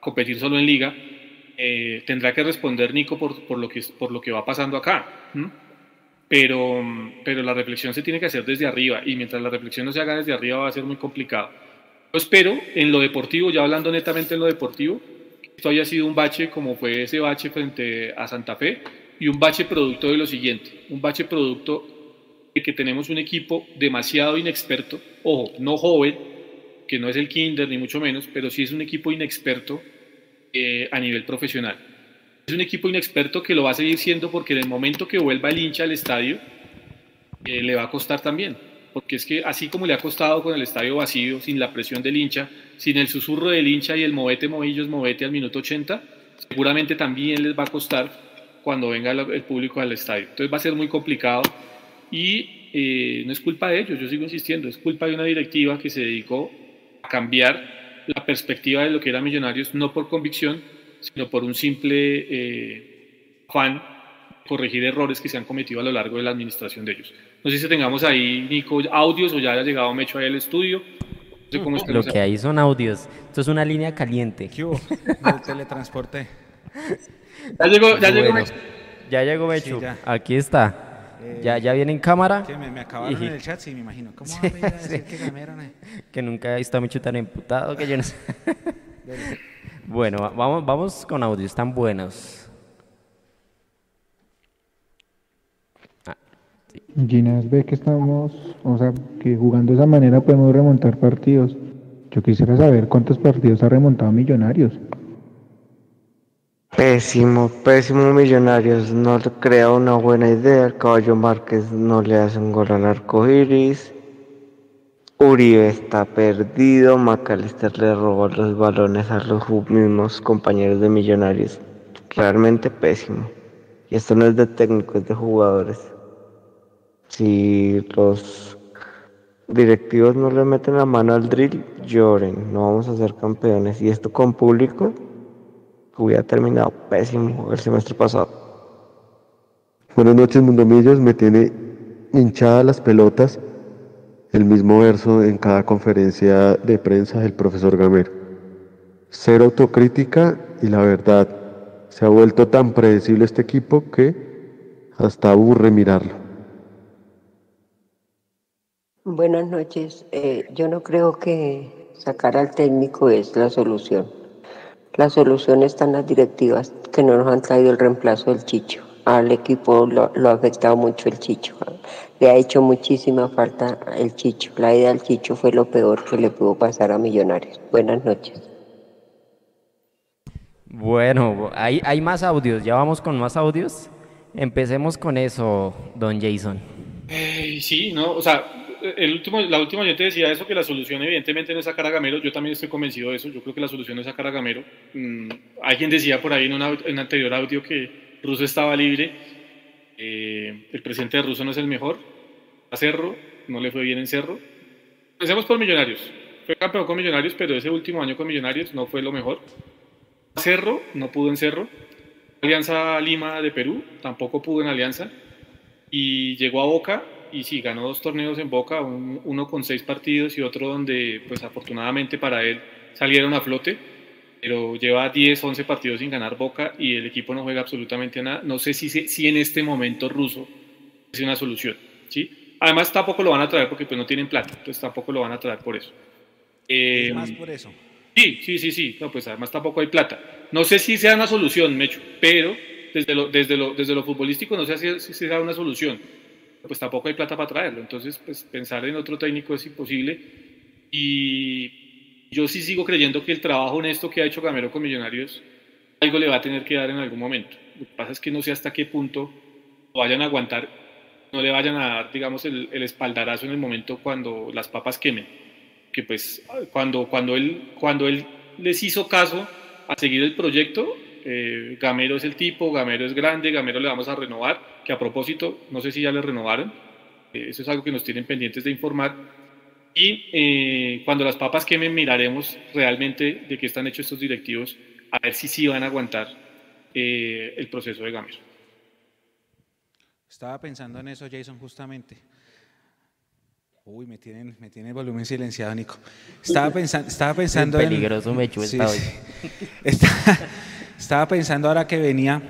competir solo en liga. Eh, tendrá que responder Nico por, por, lo que, por lo que va pasando acá. Pero, pero la reflexión se tiene que hacer desde arriba y mientras la reflexión no se haga desde arriba va a ser muy complicado. Yo espero en lo deportivo, ya hablando netamente en lo deportivo, que esto haya sido un bache como fue ese bache frente a Santa Fe y un bache producto de lo siguiente, un bache producto que tenemos un equipo demasiado inexperto, ojo, no joven, que no es el kinder ni mucho menos, pero sí es un equipo inexperto eh, a nivel profesional. Es un equipo inexperto que lo va a seguir siendo porque en el momento que vuelva el hincha al estadio, eh, le va a costar también. Porque es que así como le ha costado con el estadio vacío, sin la presión del hincha, sin el susurro del hincha y el movete, movillos, movete al minuto 80, seguramente también les va a costar cuando venga el público al estadio. Entonces va a ser muy complicado y eh, no es culpa de ellos, yo sigo insistiendo, es culpa de una directiva que se dedicó a cambiar la perspectiva de lo que era Millonarios, no por convicción, sino por un simple eh, afán corregir errores que se han cometido a lo largo de la administración de ellos. No sé si tengamos ahí, Nico, audios o ya haya llegado Mecho ahí al estudio. lo que hay son audios. Esto es una línea caliente. ¿Qué hubo? El teletransporte. (laughs) Ya llegó, ya llegó Mecho. Ya llegó Mecho. Aquí está. Ya, ya viene en cámara. Que me, me acabaron en el chat, sí, me imagino. ¿Cómo va a venir a (laughs) decir que Gamero? Que nunca he visto a Michu tan imputado que yo no sé. bueno, (laughs) vamos, vamos con audios están buenos. Ah, sí. Ginás ve que estamos, o sea, que jugando de esa manera podemos remontar partidos. Yo quisiera saber cuántos partidos ha remontado Millonarios. Pésimo, pésimo Millonarios. No crea una buena idea. Caballo Márquez no le hace un gol al arco iris. Uribe está perdido. Macalister le robó los balones a los mismos compañeros de Millonarios. Realmente pésimo. Y esto no es de técnicos, es de jugadores. Si los directivos no le meten la mano al drill, lloren. No vamos a ser campeones. Y esto con público hubiera terminado pésimo el semestre pasado. Buenas noches, Mundomillos. Me tiene hinchadas las pelotas el mismo verso en cada conferencia de prensa del profesor Gamero. Ser autocrítica y la verdad. Se ha vuelto tan predecible este equipo que hasta aburre mirarlo. Buenas noches. Eh, yo no creo que sacar al técnico es la solución. La solución está en las directivas que no nos han traído el reemplazo del Chicho. Al equipo lo, lo ha afectado mucho el Chicho. Le ha hecho muchísima falta el Chicho. La idea del Chicho fue lo peor que le pudo pasar a Millonarios. Buenas noches. Bueno, hay, hay más audios. Ya vamos con más audios. Empecemos con eso, don Jason. Eh, sí, no, o sea, el último, la última yo te decía eso, que la solución evidentemente no es sacar a Gamero, yo también estoy convencido de eso, yo creo que la solución es sacar a Gamero. Mm, alguien decía por ahí en, en un anterior audio que Russo estaba libre, eh, el presidente de Russo no es el mejor, a Cerro, no le fue bien en Cerro. Pensemos por Millonarios, fue campeón con Millonarios, pero ese último año con Millonarios no fue lo mejor. Cerro, no pudo en Cerro. Alianza Lima de Perú, tampoco pudo en Alianza. Y llegó a Boca y sí, ganó dos torneos en Boca, uno con seis partidos y otro donde, pues afortunadamente para él, salieron a flote. Pero lleva 10, 11 partidos sin ganar Boca y el equipo no juega absolutamente nada. No sé si, si en este momento ruso es una solución. ¿sí? Además, tampoco lo van a traer porque pues, no tienen plata, entonces tampoco lo van a traer por eso. Eh, más por eso. Sí, sí, sí, sí. No, pues además tampoco hay plata. No sé si sea una solución, Mecho, pero desde lo, desde lo, desde lo futbolístico no sé si, si sea una solución. Pues tampoco hay plata para traerlo. Entonces, pues pensar en otro técnico es imposible. Y yo sí sigo creyendo que el trabajo honesto que ha hecho Gamero con Millonarios, algo le va a tener que dar en algún momento. Lo que pasa es que no sé hasta qué punto lo vayan a aguantar, no le vayan a dar, digamos, el, el espaldarazo en el momento cuando las papas quemen que pues cuando, cuando, él, cuando él les hizo caso a seguir el proyecto, eh, Gamero es el tipo, Gamero es grande, Gamero le vamos a renovar, que a propósito, no sé si ya le renovaron, eh, eso es algo que nos tienen pendientes de informar, y eh, cuando las papas quemen miraremos realmente de qué están hechos estos directivos, a ver si sí van a aguantar el proceso de Gamero. Estaba pensando en eso, Jason, justamente. Uy, me tienen, me tiene el volumen silenciado, Nico. Estaba, pensando, estaba pensando en... Peligroso me (laughs) está hoy. Estaba pensando ahora que venía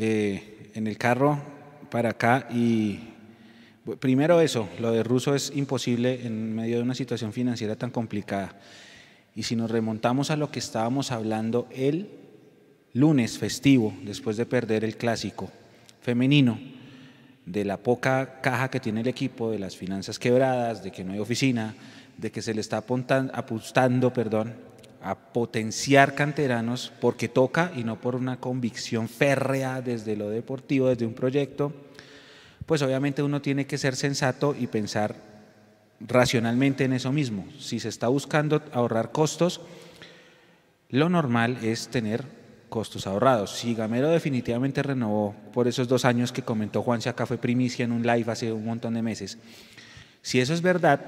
eh, en el carro para acá y primero eso, lo de Russo es imposible en medio de una situación financiera tan complicada. Y si nos remontamos a lo que estábamos hablando el lunes festivo, después de perder el clásico femenino, de la poca caja que tiene el equipo, de las finanzas quebradas, de que no hay oficina, de que se le está apostando perdón, a potenciar canteranos porque toca y no por una convicción férrea desde lo deportivo, desde un proyecto, pues obviamente uno tiene que ser sensato y pensar racionalmente en eso mismo. Si se está buscando ahorrar costos, lo normal es tener costos ahorrados. Si Gamero definitivamente renovó por esos dos años que comentó Juan, si acá fue primicia en un live hace un montón de meses, si eso es verdad,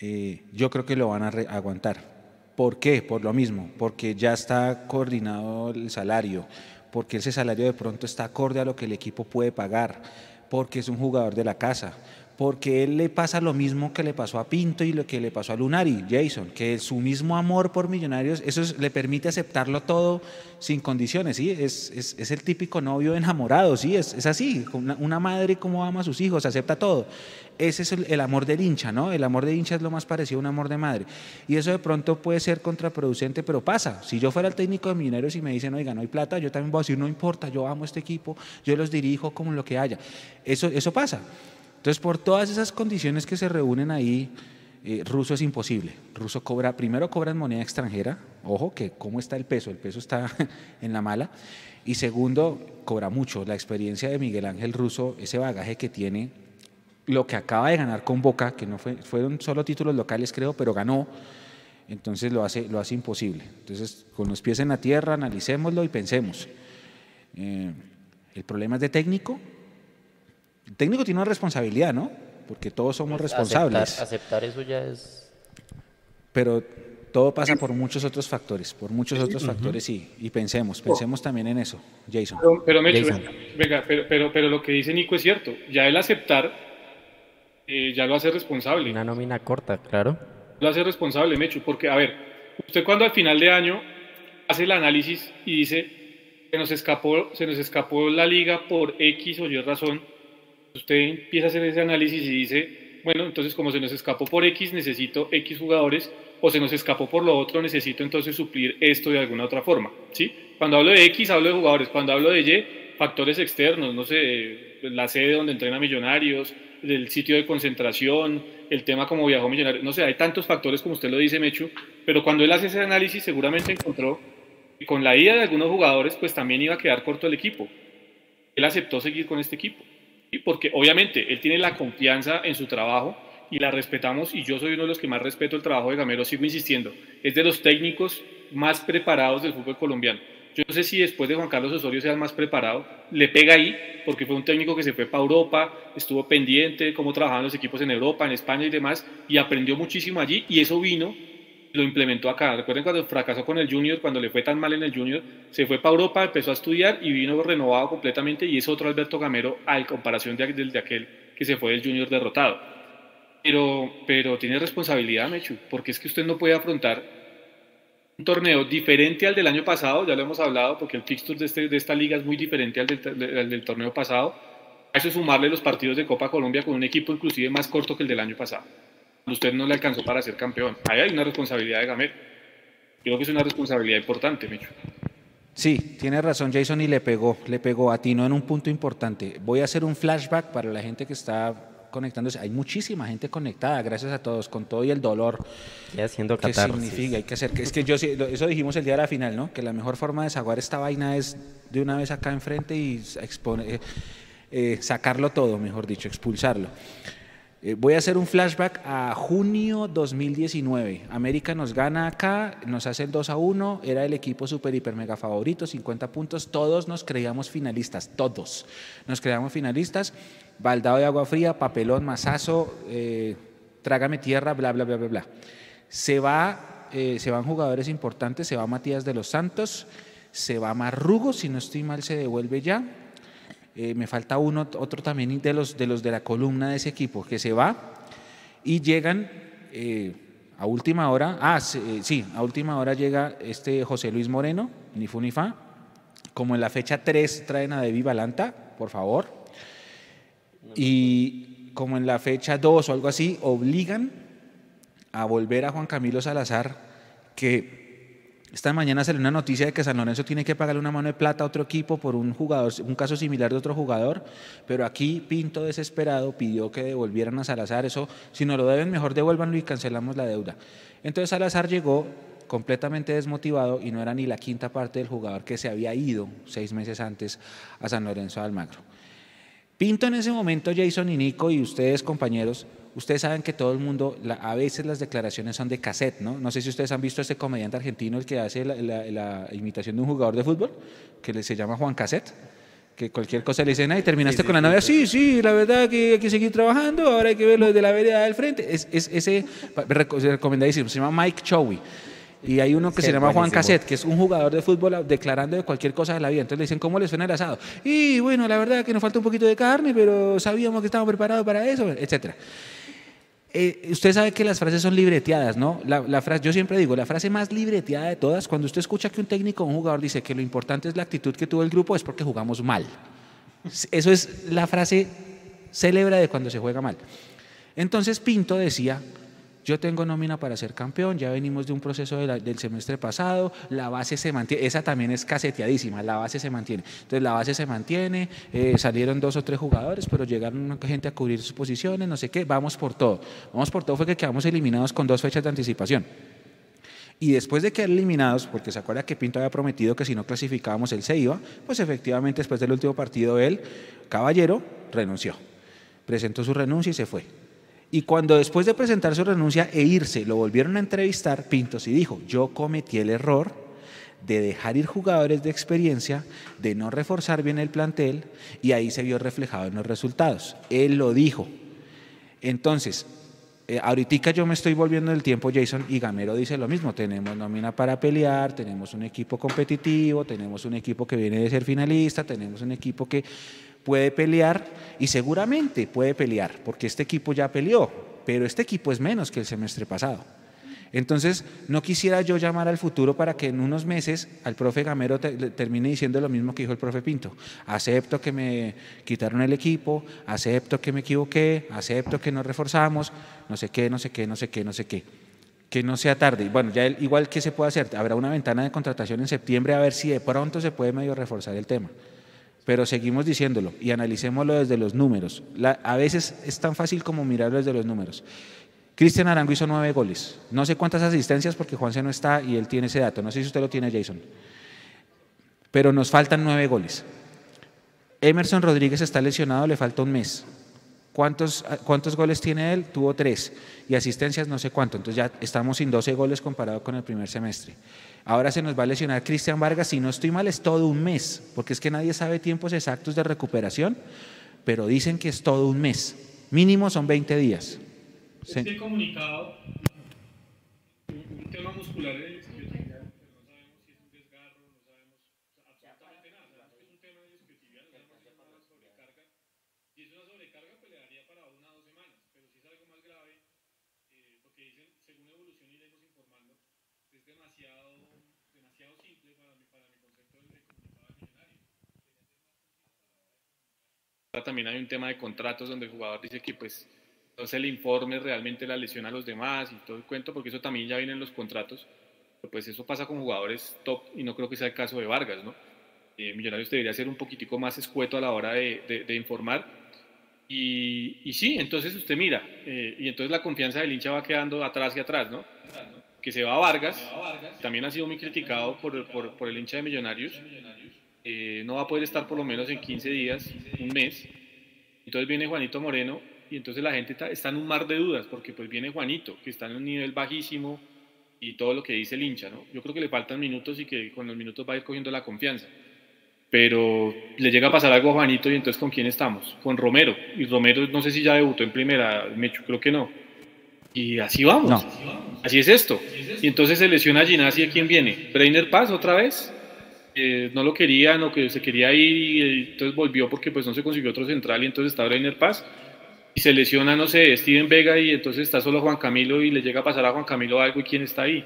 eh, yo creo que lo van a aguantar. ¿Por qué? Por lo mismo, porque ya está coordinado el salario, porque ese salario de pronto está acorde a lo que el equipo puede pagar, porque es un jugador de la casa, porque él le pasa lo mismo que le pasó a Pinto y lo que le pasó a Lunari, Jason, que su mismo amor por Millonarios, eso le permite aceptarlo todo sin condiciones, ¿sí? Es, el típico novio enamorado, ¿sí? Es, así, una, una, madre como ama a sus hijos, acepta todo. Ese es el, amor del hincha, ¿no? El amor de hincha es lo más parecido a un amor de madre. Y eso de pronto puede ser contraproducente, pero pasa. Si yo fuera el técnico de Millonarios y me dicen, oiga, no hay plata, yo también voy a decir, no importa, yo amo este equipo, yo los dirijo como lo que haya. Eso, eso pasa. Entonces, por todas esas condiciones que se reúnen ahí, eh, ruso es imposible. Ruso cobra, primero cobra en moneda extranjera, ojo que cómo está el peso, el peso está (laughs) en la mala. Y segundo, cobra mucho. La experiencia de Miguel Ángel Ruso, ese bagaje que tiene, lo que acaba de ganar con Boca, que no fue, fueron solo títulos locales creo, pero ganó, entonces lo hace, lo hace imposible. Entonces, con los pies en la tierra, analicémoslo y pensemos. Eh, el problema es de técnico. El técnico tiene una responsabilidad, ¿no? Porque todos somos Pues responsables. Aceptar, aceptar eso ya es... Pero todo pasa por muchos otros factores, por muchos otros factores y, y pensemos, pensemos también en eso, Jason. Pero, pero Mecho, Jason. venga, pero, pero, pero lo que dice Nico es cierto. Ya el aceptar eh, ya lo hace responsable. Una nómina corta, claro. Lo hace responsable, Mecho, porque, a ver, usted cuando al final de año hace el análisis y dice, se nos escapó, se nos escapó la liga por X o Y razón, usted empieza a hacer ese análisis y dice, bueno, entonces como se nos escapó por X, necesito X jugadores, o se nos escapó por lo otro, necesito entonces suplir esto de alguna otra forma, ¿sí? Cuando hablo de X, hablo de jugadores, cuando hablo de Y, factores externos, no sé, la sede donde entrena Millonarios, del sitio de concentración, el tema como viajó Millonarios, no sé, hay tantos factores como usted lo dice, Mechu, pero cuando él hace ese análisis seguramente encontró que con la ida de algunos jugadores pues también iba a quedar corto el equipo. Él aceptó seguir con este equipo, porque obviamente él tiene la confianza en su trabajo y la respetamos y yo soy uno de los que más respeto el trabajo de Gamero, sigo insistiendo, es de los técnicos más preparados del fútbol colombiano. Yo no sé si después de Juan Carlos Osorio sea el más preparado, le pega ahí, porque fue un técnico que se fue para Europa, estuvo pendiente de cómo trabajaban los equipos en Europa, en España y demás, y aprendió muchísimo allí, y eso vino, lo implementó acá. Recuerden cuando fracasó con el Junior, cuando le fue tan mal en el Junior, se fue para Europa, empezó a estudiar y vino renovado completamente, y es otro Alberto Gamero a comparación de, de aquel que se fue del Junior derrotado. Pero, pero tiene responsabilidad, Mechu, porque es que usted no puede afrontar un torneo diferente al del año pasado, ya lo hemos hablado, porque el fixture de, este, de esta liga es muy diferente al del, al del, torneo pasado. A eso sumarle los partidos de Copa Colombia con un equipo inclusive más corto que el del año pasado. Usted no le alcanzó para ser campeón. Ahí hay una responsabilidad de Gamer. Creo que es una responsabilidad importante, Micho. Sí, tiene razón Jason y le pegó, le pegó, atinó en un punto importante. Voy a hacer un flashback para la gente que está conectándose. Hay muchísima gente conectada, gracias a todos, con todo y el dolor. Y haciendo que catarsis. significa, hay que hacer, que es que yo eso dijimos el día de la final, ¿no? Que la mejor forma de desaguar esta vaina es de una vez acá enfrente y expone, eh, sacarlo todo, mejor dicho, expulsarlo. Eh, voy a hacer un flashback a junio 2019. América nos gana acá, nos hace el 2 a 1, era el equipo super, hiper, mega favorito, 50 puntos. Todos nos creíamos finalistas, todos nos creíamos finalistas. Baldado de agua fría, papelón, masazo, eh, trágame tierra, bla, bla, bla, bla, bla. Se, va, eh, se van jugadores importantes, se va Matías de los Santos, se va Marrugo, si no estoy mal, se devuelve ya. Eh, me falta uno, otro también de los, de los de la columna de ese equipo que se va y llegan eh, a última hora. Ah, sí, sí, a última hora llega este José Luis Moreno, ni fu ni fa. Como en la fecha 3 traen a Devi Balanta, por favor. Y como en la fecha 2 o algo así, obligan a volver a Juan Camilo Salazar, que esta mañana salió una noticia de que San Lorenzo tiene que pagarle una mano de plata a otro equipo por un jugador, un caso similar de otro jugador, pero aquí Pinto desesperado pidió que devolvieran a Salazar eso, si no lo deben mejor devuélvanlo y cancelamos la deuda. Entonces Salazar llegó completamente desmotivado y no era ni la quinta parte del jugador que se había ido seis meses antes a San Lorenzo de Almagro. Pinto en ese momento, Jason y Nico y ustedes compañeros, ustedes saben que todo el mundo, la, a veces las declaraciones son de cassette, ¿no? No sé si ustedes han visto a este comediante argentino, el que hace la, la, la imitación de un jugador de fútbol, que le, se llama Juan Cassette, que cualquier cosa le dicen, ay, terminaste sí, sí, con la novia, sí, sí, la verdad que hay que seguir trabajando, ahora hay que verlo desde la vereda del frente. Es, es ese, recomendadísimo, se llama Mike Chowie. Y hay uno que sí, se llama Juan Cassette, que es un jugador de fútbol declarando de cualquier cosa de la vida. Entonces le dicen, ¿cómo les suena el asado? Y bueno, la verdad que nos falta un poquito de carne, pero sabíamos que estábamos preparados para eso, etcétera. Eh, usted sabe que las frases son libreteadas, ¿no? La, frase, yo siempre digo, la frase más libreteada de todas, cuando usted escucha que un técnico o un jugador dice que lo importante es la actitud que tuvo el grupo, es porque jugamos mal. Eso es la frase célebre de cuando se juega mal. Entonces Pinto decía, yo tengo nómina para ser campeón, ya venimos de un proceso del semestre pasado, la base se mantiene, esa también es caseteadísima, la base se mantiene. Entonces la base se mantiene, eh, salieron dos o tres jugadores, pero llegaron gente a cubrir sus posiciones, no sé qué, vamos por todo. Vamos por todo fue que quedamos eliminados con dos fechas de anticipación. Y después de quedar eliminados, porque se acuerda que Pinto había prometido que si no clasificábamos él se iba, pues efectivamente después del último partido él, caballero, renunció. Presentó su renuncia y se fue. Y cuando después de presentar su renuncia e irse, lo volvieron a entrevistar, Pintos y dijo, yo cometí el error de dejar ir jugadores de experiencia, de no reforzar bien el plantel, y ahí se vio reflejado en los resultados. Él lo dijo. Entonces, eh, ahorita yo me estoy volviendo el tiempo, Jason, y Gamero dice lo mismo, tenemos nómina para pelear, tenemos un equipo competitivo, tenemos un equipo que viene de ser finalista, tenemos un equipo que puede pelear y seguramente puede pelear, porque este equipo ya peleó, pero este equipo es menos que el semestre pasado. Entonces, no quisiera yo llamar al futuro para que en unos meses al profe Gamero termine diciendo lo mismo que dijo el profe Pinto. Acepto que me quitaron el equipo, acepto que me equivoqué, acepto que no reforzamos, no sé qué, no sé qué, no sé qué, no sé qué. Que no sea tarde. Bueno, ya igual que se puede hacer, habrá una ventana de contratación en septiembre a ver si de pronto se puede medio reforzar el tema pero seguimos diciéndolo y analicémoslo desde los números. a veces es tan fácil como mirarlo desde los números. Cristian Arango hizo nueve goles. No sé cuántas asistencias porque Juanse no está y él tiene ese dato. No sé si usted lo tiene, Jason. Pero nos faltan nueve goles. Emerson Rodríguez está lesionado, le falta un mes. ¿Cuántos, ¿Cuántos goles tiene él? Tuvo tres. Y asistencias no sé cuánto. Entonces ya estamos sin 12 goles comparado con el primer semestre. Ahora se nos va a lesionar Cristian Vargas. Si no estoy mal, es todo un mes, porque es que nadie sabe tiempos exactos de recuperación, pero dicen que es todo un mes. Mínimo son 20 días. Comunicado, un tema muscular en el pero no sabemos si es un desgarro, no sabemos absolutamente nada. Sabemos que es un tema de discutibilidad, no sabemos si es una sobrecarga. Si es una sobrecarga, pues le daría para una o dos semanas, pero si es algo más grave, eh, porque dicen, según evolución iremos informando, es demasiado también hay un tema de contratos donde el jugador dice que pues no se le informe realmente la lesión a los demás y todo el cuento, porque eso también ya viene en los contratos. pues eso pasa con jugadores top y no creo que sea el caso de Vargas, ¿no? Eh, Millonarios debería ser un poquitico más escueto a la hora de, de, informar. Y, y, sí, entonces usted mira, eh, y entonces la confianza del hincha va quedando atrás y atrás, ¿no? Que se va a Vargas, también ha sido muy criticado por, por, por el hincha de Millonarios. Eh, no va a poder estar por lo menos en 15 días, un mes. Entonces viene Juanito Moreno y entonces la gente está, en un mar de dudas porque pues viene Juanito, que está en un nivel bajísimo y todo lo que dice el hincha, ¿no? Yo creo que le faltan minutos y que con los minutos va a ir cogiendo la confianza. Pero le llega a pasar algo a Juanito y entonces ¿con quién estamos? Con Romero. Y Romero no sé si ya debutó en primera, Mecho, creo que no. Y así vamos. Así es esto. Y entonces se lesiona a Ginasi, ¿quién viene? ¿Brainer Paz otra vez? No lo querían o que se quería ir y entonces volvió porque pues no se consiguió otro central y entonces está Brainer Paz y se lesiona, no sé, Steven Vega y entonces está solo Juan Camilo y le llega a pasar a Juan Camilo algo y quién está ahí.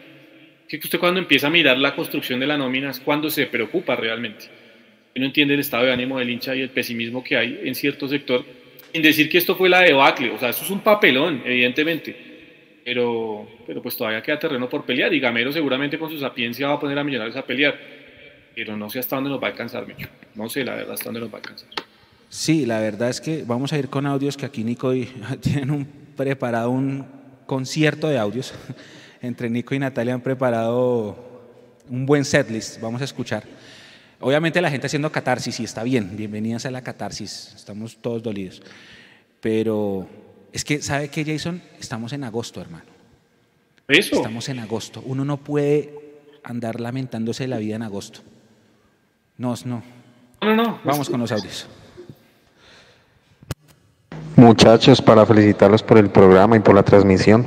Que usted cuando empieza a mirar la construcción de la nómina es cuando se preocupa realmente. Uno entiende el estado de ánimo del hincha y el pesimismo que hay en cierto sector, sin decir que esto fue la debacle, o sea, eso es un papelón, evidentemente, pero, pero pues todavía queda terreno por pelear y Gamero seguramente con su sapiencia va a poner a Millonarios a pelear pero no sé hasta dónde nos va a alcanzar, Micho. No sé, la verdad, hasta dónde nos va a alcanzar. Sí, la verdad es que vamos a ir con audios que aquí Nico y (laughs) tienen un, preparado un concierto de audios. (laughs) Entre Nico y Natalia han preparado un buen setlist, vamos a escuchar. Obviamente la gente haciendo catarsis y está bien, bienvenidas a la catarsis, estamos todos dolidos. Pero es que, ¿sabe qué, Jason? Estamos en agosto, hermano. Eso. Estamos en agosto. Uno no puede andar lamentándose de la vida en agosto. No, no. No, no. Vamos con los audios. Muchachos, para felicitarlos por el programa y por la transmisión.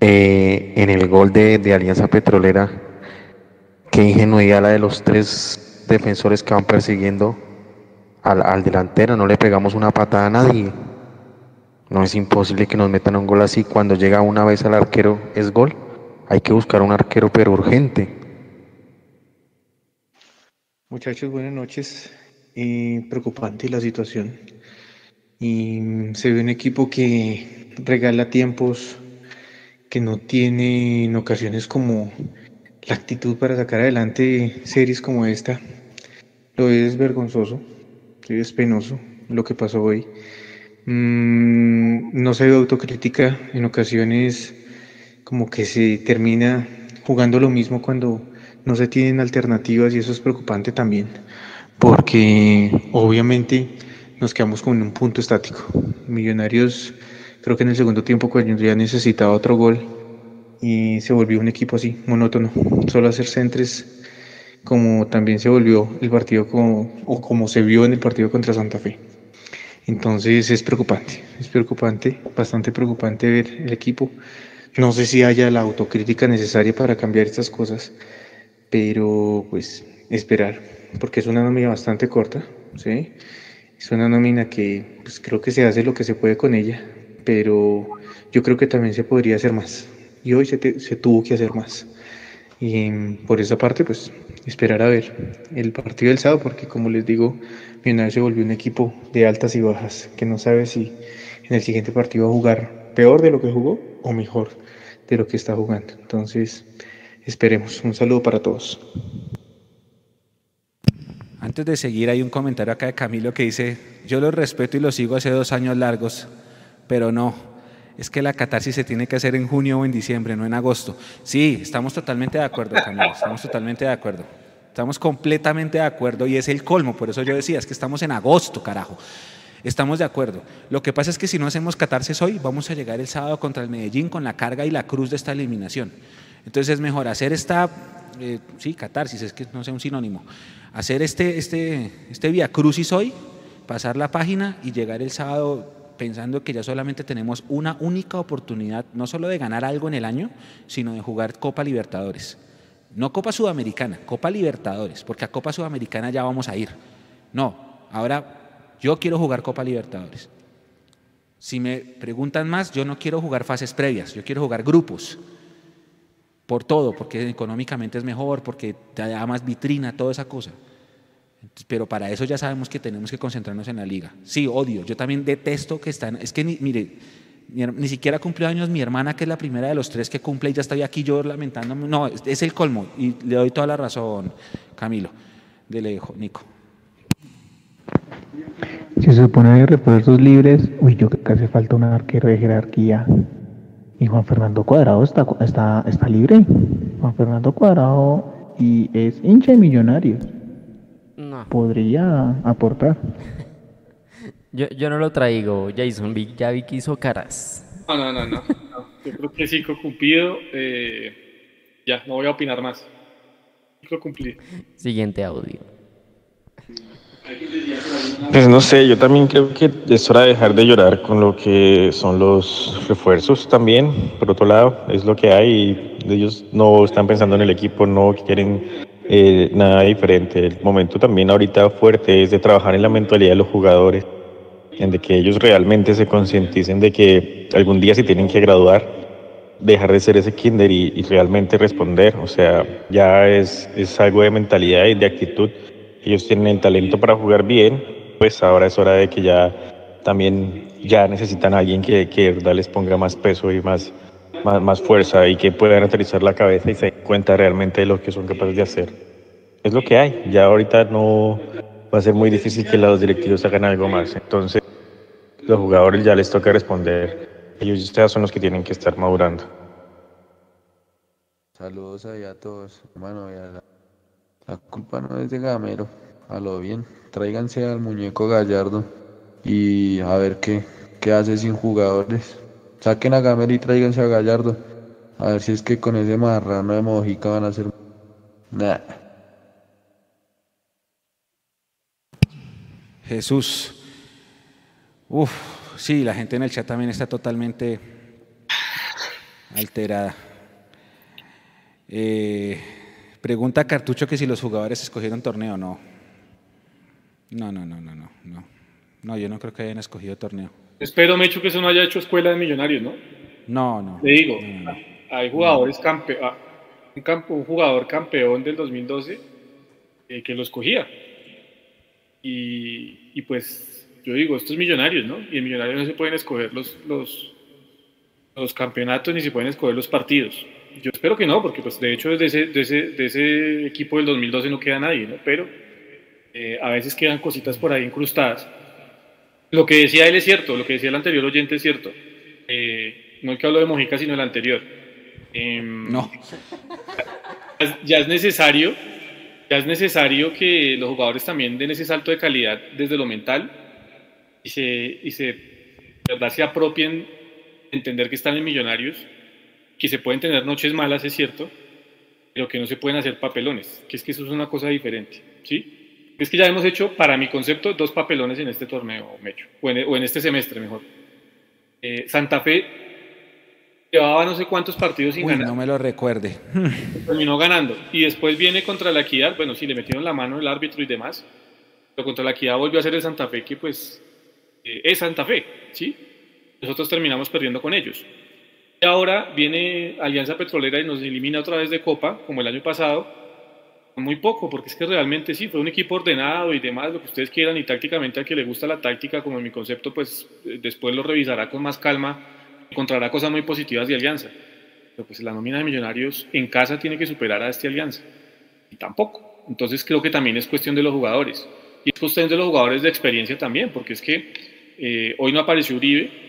Eh, en el gol de, Alianza Petrolera, qué ingenuidad la de los tres defensores que van persiguiendo al, al, delantero. No le pegamos una patada a nadie. No es imposible que nos metan un gol así. Cuando llega una vez al arquero, es gol. Hay que buscar un arquero, pero urgente. Muchachos, buenas noches. preocupante la situación. Y se ve un equipo que regala tiempos que no tiene en ocasiones como la actitud para sacar adelante series como esta. Lo es vergonzoso, es penoso lo que pasó hoy. Mm, no se ve autocrítica, en ocasiones como que se termina jugando lo mismo cuando no se tienen alternativas y eso es preocupante también, porque obviamente nos quedamos con un punto estático. Millonarios creo que en el segundo tiempo cuando ya necesitaba otro gol y se volvió un equipo así, monótono, solo hacer centres como también se volvió el partido o como se vio en el partido contra Santa Fe. Entonces es preocupante, es preocupante, bastante preocupante ver el equipo. No sé si haya la autocrítica necesaria para cambiar estas cosas, pero pues esperar, porque es una nómina bastante corta, ¿sí? Es una nómina que pues, creo que se hace lo que se puede con ella, pero yo creo que también se podría hacer más. Y hoy se, se tuvo que hacer más. Y por esa parte, pues esperar a ver el partido del sábado, porque como les digo, Millonarios se volvió un equipo de altas y bajas, que no sabe si en el siguiente partido va a jugar peor de lo que jugó o mejor de lo que está jugando. Entonces, esperemos. Un saludo para todos. Antes de seguir, hay un comentario acá de Camilo que dice, yo lo respeto y lo sigo hace dos años largos, pero no, es que la catarsis se tiene que hacer en junio o en diciembre, no en agosto. Sí, estamos totalmente de acuerdo, Camilo, estamos totalmente de acuerdo. Estamos completamente de acuerdo y es el colmo, por eso yo decía, es que estamos en agosto, carajo. Estamos de acuerdo. Lo que pasa es que si no hacemos catarsis hoy, vamos a llegar el sábado contra el Medellín con la carga y la cruz de esta eliminación. Entonces es mejor hacer esta, eh, sí, catarsis, es que no sea un sinónimo, hacer este, este, este vía crucis hoy, pasar la página y llegar el sábado pensando que ya solamente tenemos una única oportunidad, no solo de ganar algo en el año, sino de jugar Copa Libertadores. No Copa Sudamericana, Copa Libertadores, porque a Copa Sudamericana ya vamos a ir. No, ahora yo quiero jugar Copa Libertadores. Si me preguntan más, yo no quiero jugar fases previas, yo quiero jugar grupos. Por todo, porque económicamente es mejor, porque te da más vitrina, toda esa cosa. Pero para eso ya sabemos que tenemos que concentrarnos en la liga. Sí, odio. Yo también detesto que están. Es que, mire, ni, siquiera cumplió años mi hermana, que es la primera de los tres que cumple, y ya estoy aquí yo lamentándome. No, es, el colmo. Y le doy toda la razón, Camilo. Dele, Nico. Si se supone que repuestos libres, uy, yo creo que hace falta un arquero de jerarquía. Y Juan Fernando Cuadrado está, está, está libre. Juan Fernando Cuadrado y es hincha de millonarios podría aportar. (laughs) yo, yo no lo traigo, Jason. Ya vi que hizo caras. No, no, no, no. Yo creo que ciclo cumplido. Eh, ya, no voy a opinar más. Ciclo cumplido. Siguiente audio. Pues no sé, yo también creo que es hora de dejar de llorar con lo que son los refuerzos también. Por otro lado, es lo que hay y ellos no están pensando en el equipo, no quieren eh, nada diferente. El momento también ahorita fuerte es de trabajar en la mentalidad de los jugadores, en de que ellos realmente se concienticen de que algún día se tienen que graduar, dejar de ser ese kinder y, realmente responder. O sea, ya es, es algo de mentalidad y de actitud. Ellos tienen el talento para jugar bien, pues ahora es hora de que ya también ya necesitan a alguien que, que verdad les ponga más peso y más, más, más, fuerza y que puedan aterrizar la cabeza y se den cuenta realmente de lo que son capaces de hacer. Es lo que hay. Ya ahorita no va a ser muy difícil que los directivos hagan algo más. Entonces, los jugadores ya les toca responder. Ellos ya son los que tienen que estar madurando. Saludos a todos. Bueno, la, la culpa no es de Gamero. A lo bien. Tráiganse al muñeco Gallardo y a ver qué, qué hace sin jugadores. Saquen a Gamero y tráiganse a Gallardo. A ver si es que con ese marrano de Mojica van a hacer. Nah. Jesús. Uf, sí, la gente en el chat también está totalmente alterada. Eh, pregunta Cartucho que si los jugadores escogieron torneo. No. No, no, no, no, no. No, no yo no creo que hayan escogido torneo. Espero, Mecho, que eso no haya hecho escuela de millonarios, ¿no? No, no. Te digo, hay jugadores campeón, ah, un, jugador campeón del 2012 eh, que lo escogía. Y, pues yo digo, estos millonarios, ¿no? Y en millonarios no se pueden escoger los, los, los campeonatos ni se pueden escoger los partidos. Yo espero que no, porque pues de hecho de ese, de ese, de ese equipo del 2012 no queda nadie, ¿no? Pero eh, a veces quedan cositas por ahí incrustadas. Lo que decía él es cierto, lo que decía el anterior oyente es cierto. Eh, no el que habló de Mojica, sino el anterior. Em, no. Ya es necesario, ya es necesario que los jugadores también den ese salto de calidad desde lo mental y se, y se, verdad, se apropien entender que están en Millonarios, que se pueden tener noches malas, es cierto, pero que no se pueden hacer papelones, que es que eso es una cosa diferente, ¿sí? Es que ya hemos hecho, para mi concepto, dos papelones en este torneo, Mecho, o en, o en este semestre mejor. Eh, Santa Fe llevaba no sé cuántos partidos sin Uy, ganar. no me lo recuerde. (laughs) terminó ganando. Y después viene contra la Equidad, bueno, sí, le metieron la mano el árbitro y demás, pero contra la Equidad volvió a ser el Santa Fe, que pues eh, es Santa Fe, ¿sí? Nosotros terminamos perdiendo con ellos. Ahora viene Alianza Petrolera y nos elimina otra vez de Copa, como el año pasado, muy poco, porque es que realmente sí, fue un equipo ordenado y demás, lo que ustedes quieran, y tácticamente al que le gusta la táctica, como en mi concepto, pues eh, después lo revisará con más calma, encontrará cosas muy positivas de Alianza. Pero pues la nómina de Millonarios en casa tiene que superar a este Alianza. Y tampoco. Entonces creo que también es cuestión de los jugadores. Y es cuestión de los jugadores de experiencia también, porque es que eh, hoy no apareció Uribe,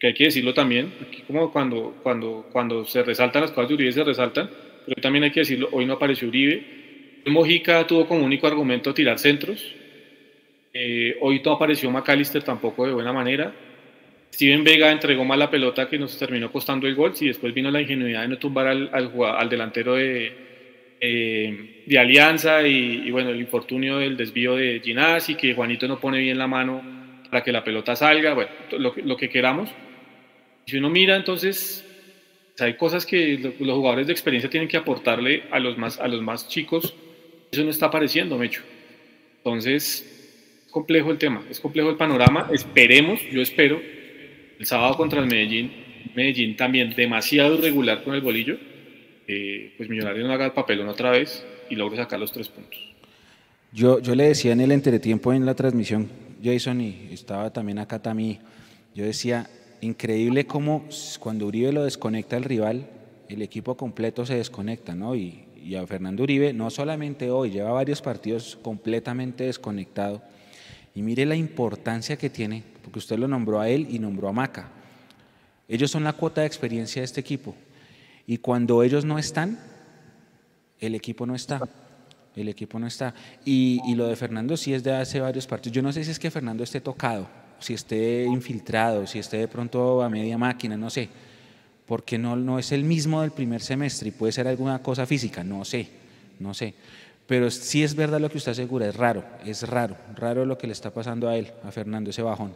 que hay que decirlo también, aquí como cuando, cuando, cuando se resaltan las cosas de Uribe se resaltan, pero también hay que decirlo, hoy no apareció Uribe. Mojica tuvo como único argumento tirar centros. Eh, hoy no apareció McAllister tampoco de buena manera. Steven Vega entregó mal la pelota que nos terminó costando el gol y después vino la ingenuidad de no tumbar al, al, delantero de, eh, de Alianza y, bueno, el infortunio del desvío de Ginás y que Juanito no pone bien la mano para que la pelota salga, bueno, lo, lo que queramos. Si uno mira, entonces, hay cosas que lo- los jugadores de experiencia tienen que aportarle a los más, a los más chicos. Eso no está apareciendo, Mecho. Entonces, es complejo el tema, es complejo el panorama. Esperemos, yo espero, el sábado contra el Medellín, Medellín también demasiado irregular con el bolillo, eh, pues Millonarios no haga el papelón otra vez y logre sacar los tres puntos. Yo, yo le decía en el entretiempo en la transmisión, Jason, y estaba también acá Tamí, yo decía, increíble cómo cuando Uribe lo desconecta el rival, el equipo completo se desconecta, ¿no? Y, a Fernando Uribe, no solamente hoy, lleva varios partidos completamente desconectado. Y mire la importancia que tiene, porque usted lo nombró a él y nombró a Maca. Ellos son la cuota de experiencia de este equipo. Y cuando ellos no están, el equipo no está. El equipo no está. Y lo de Fernando sí es de hace varios partidos. Yo no sé si es que Fernando esté tocado, si esté infiltrado, si esté de pronto a media máquina, no sé. Porque no, no es el mismo del primer semestre y puede ser alguna cosa física, no sé, no sé. Pero sí es verdad lo que usted asegura, es raro, es raro, raro lo que le está pasando a él, a Fernando, ese bajón.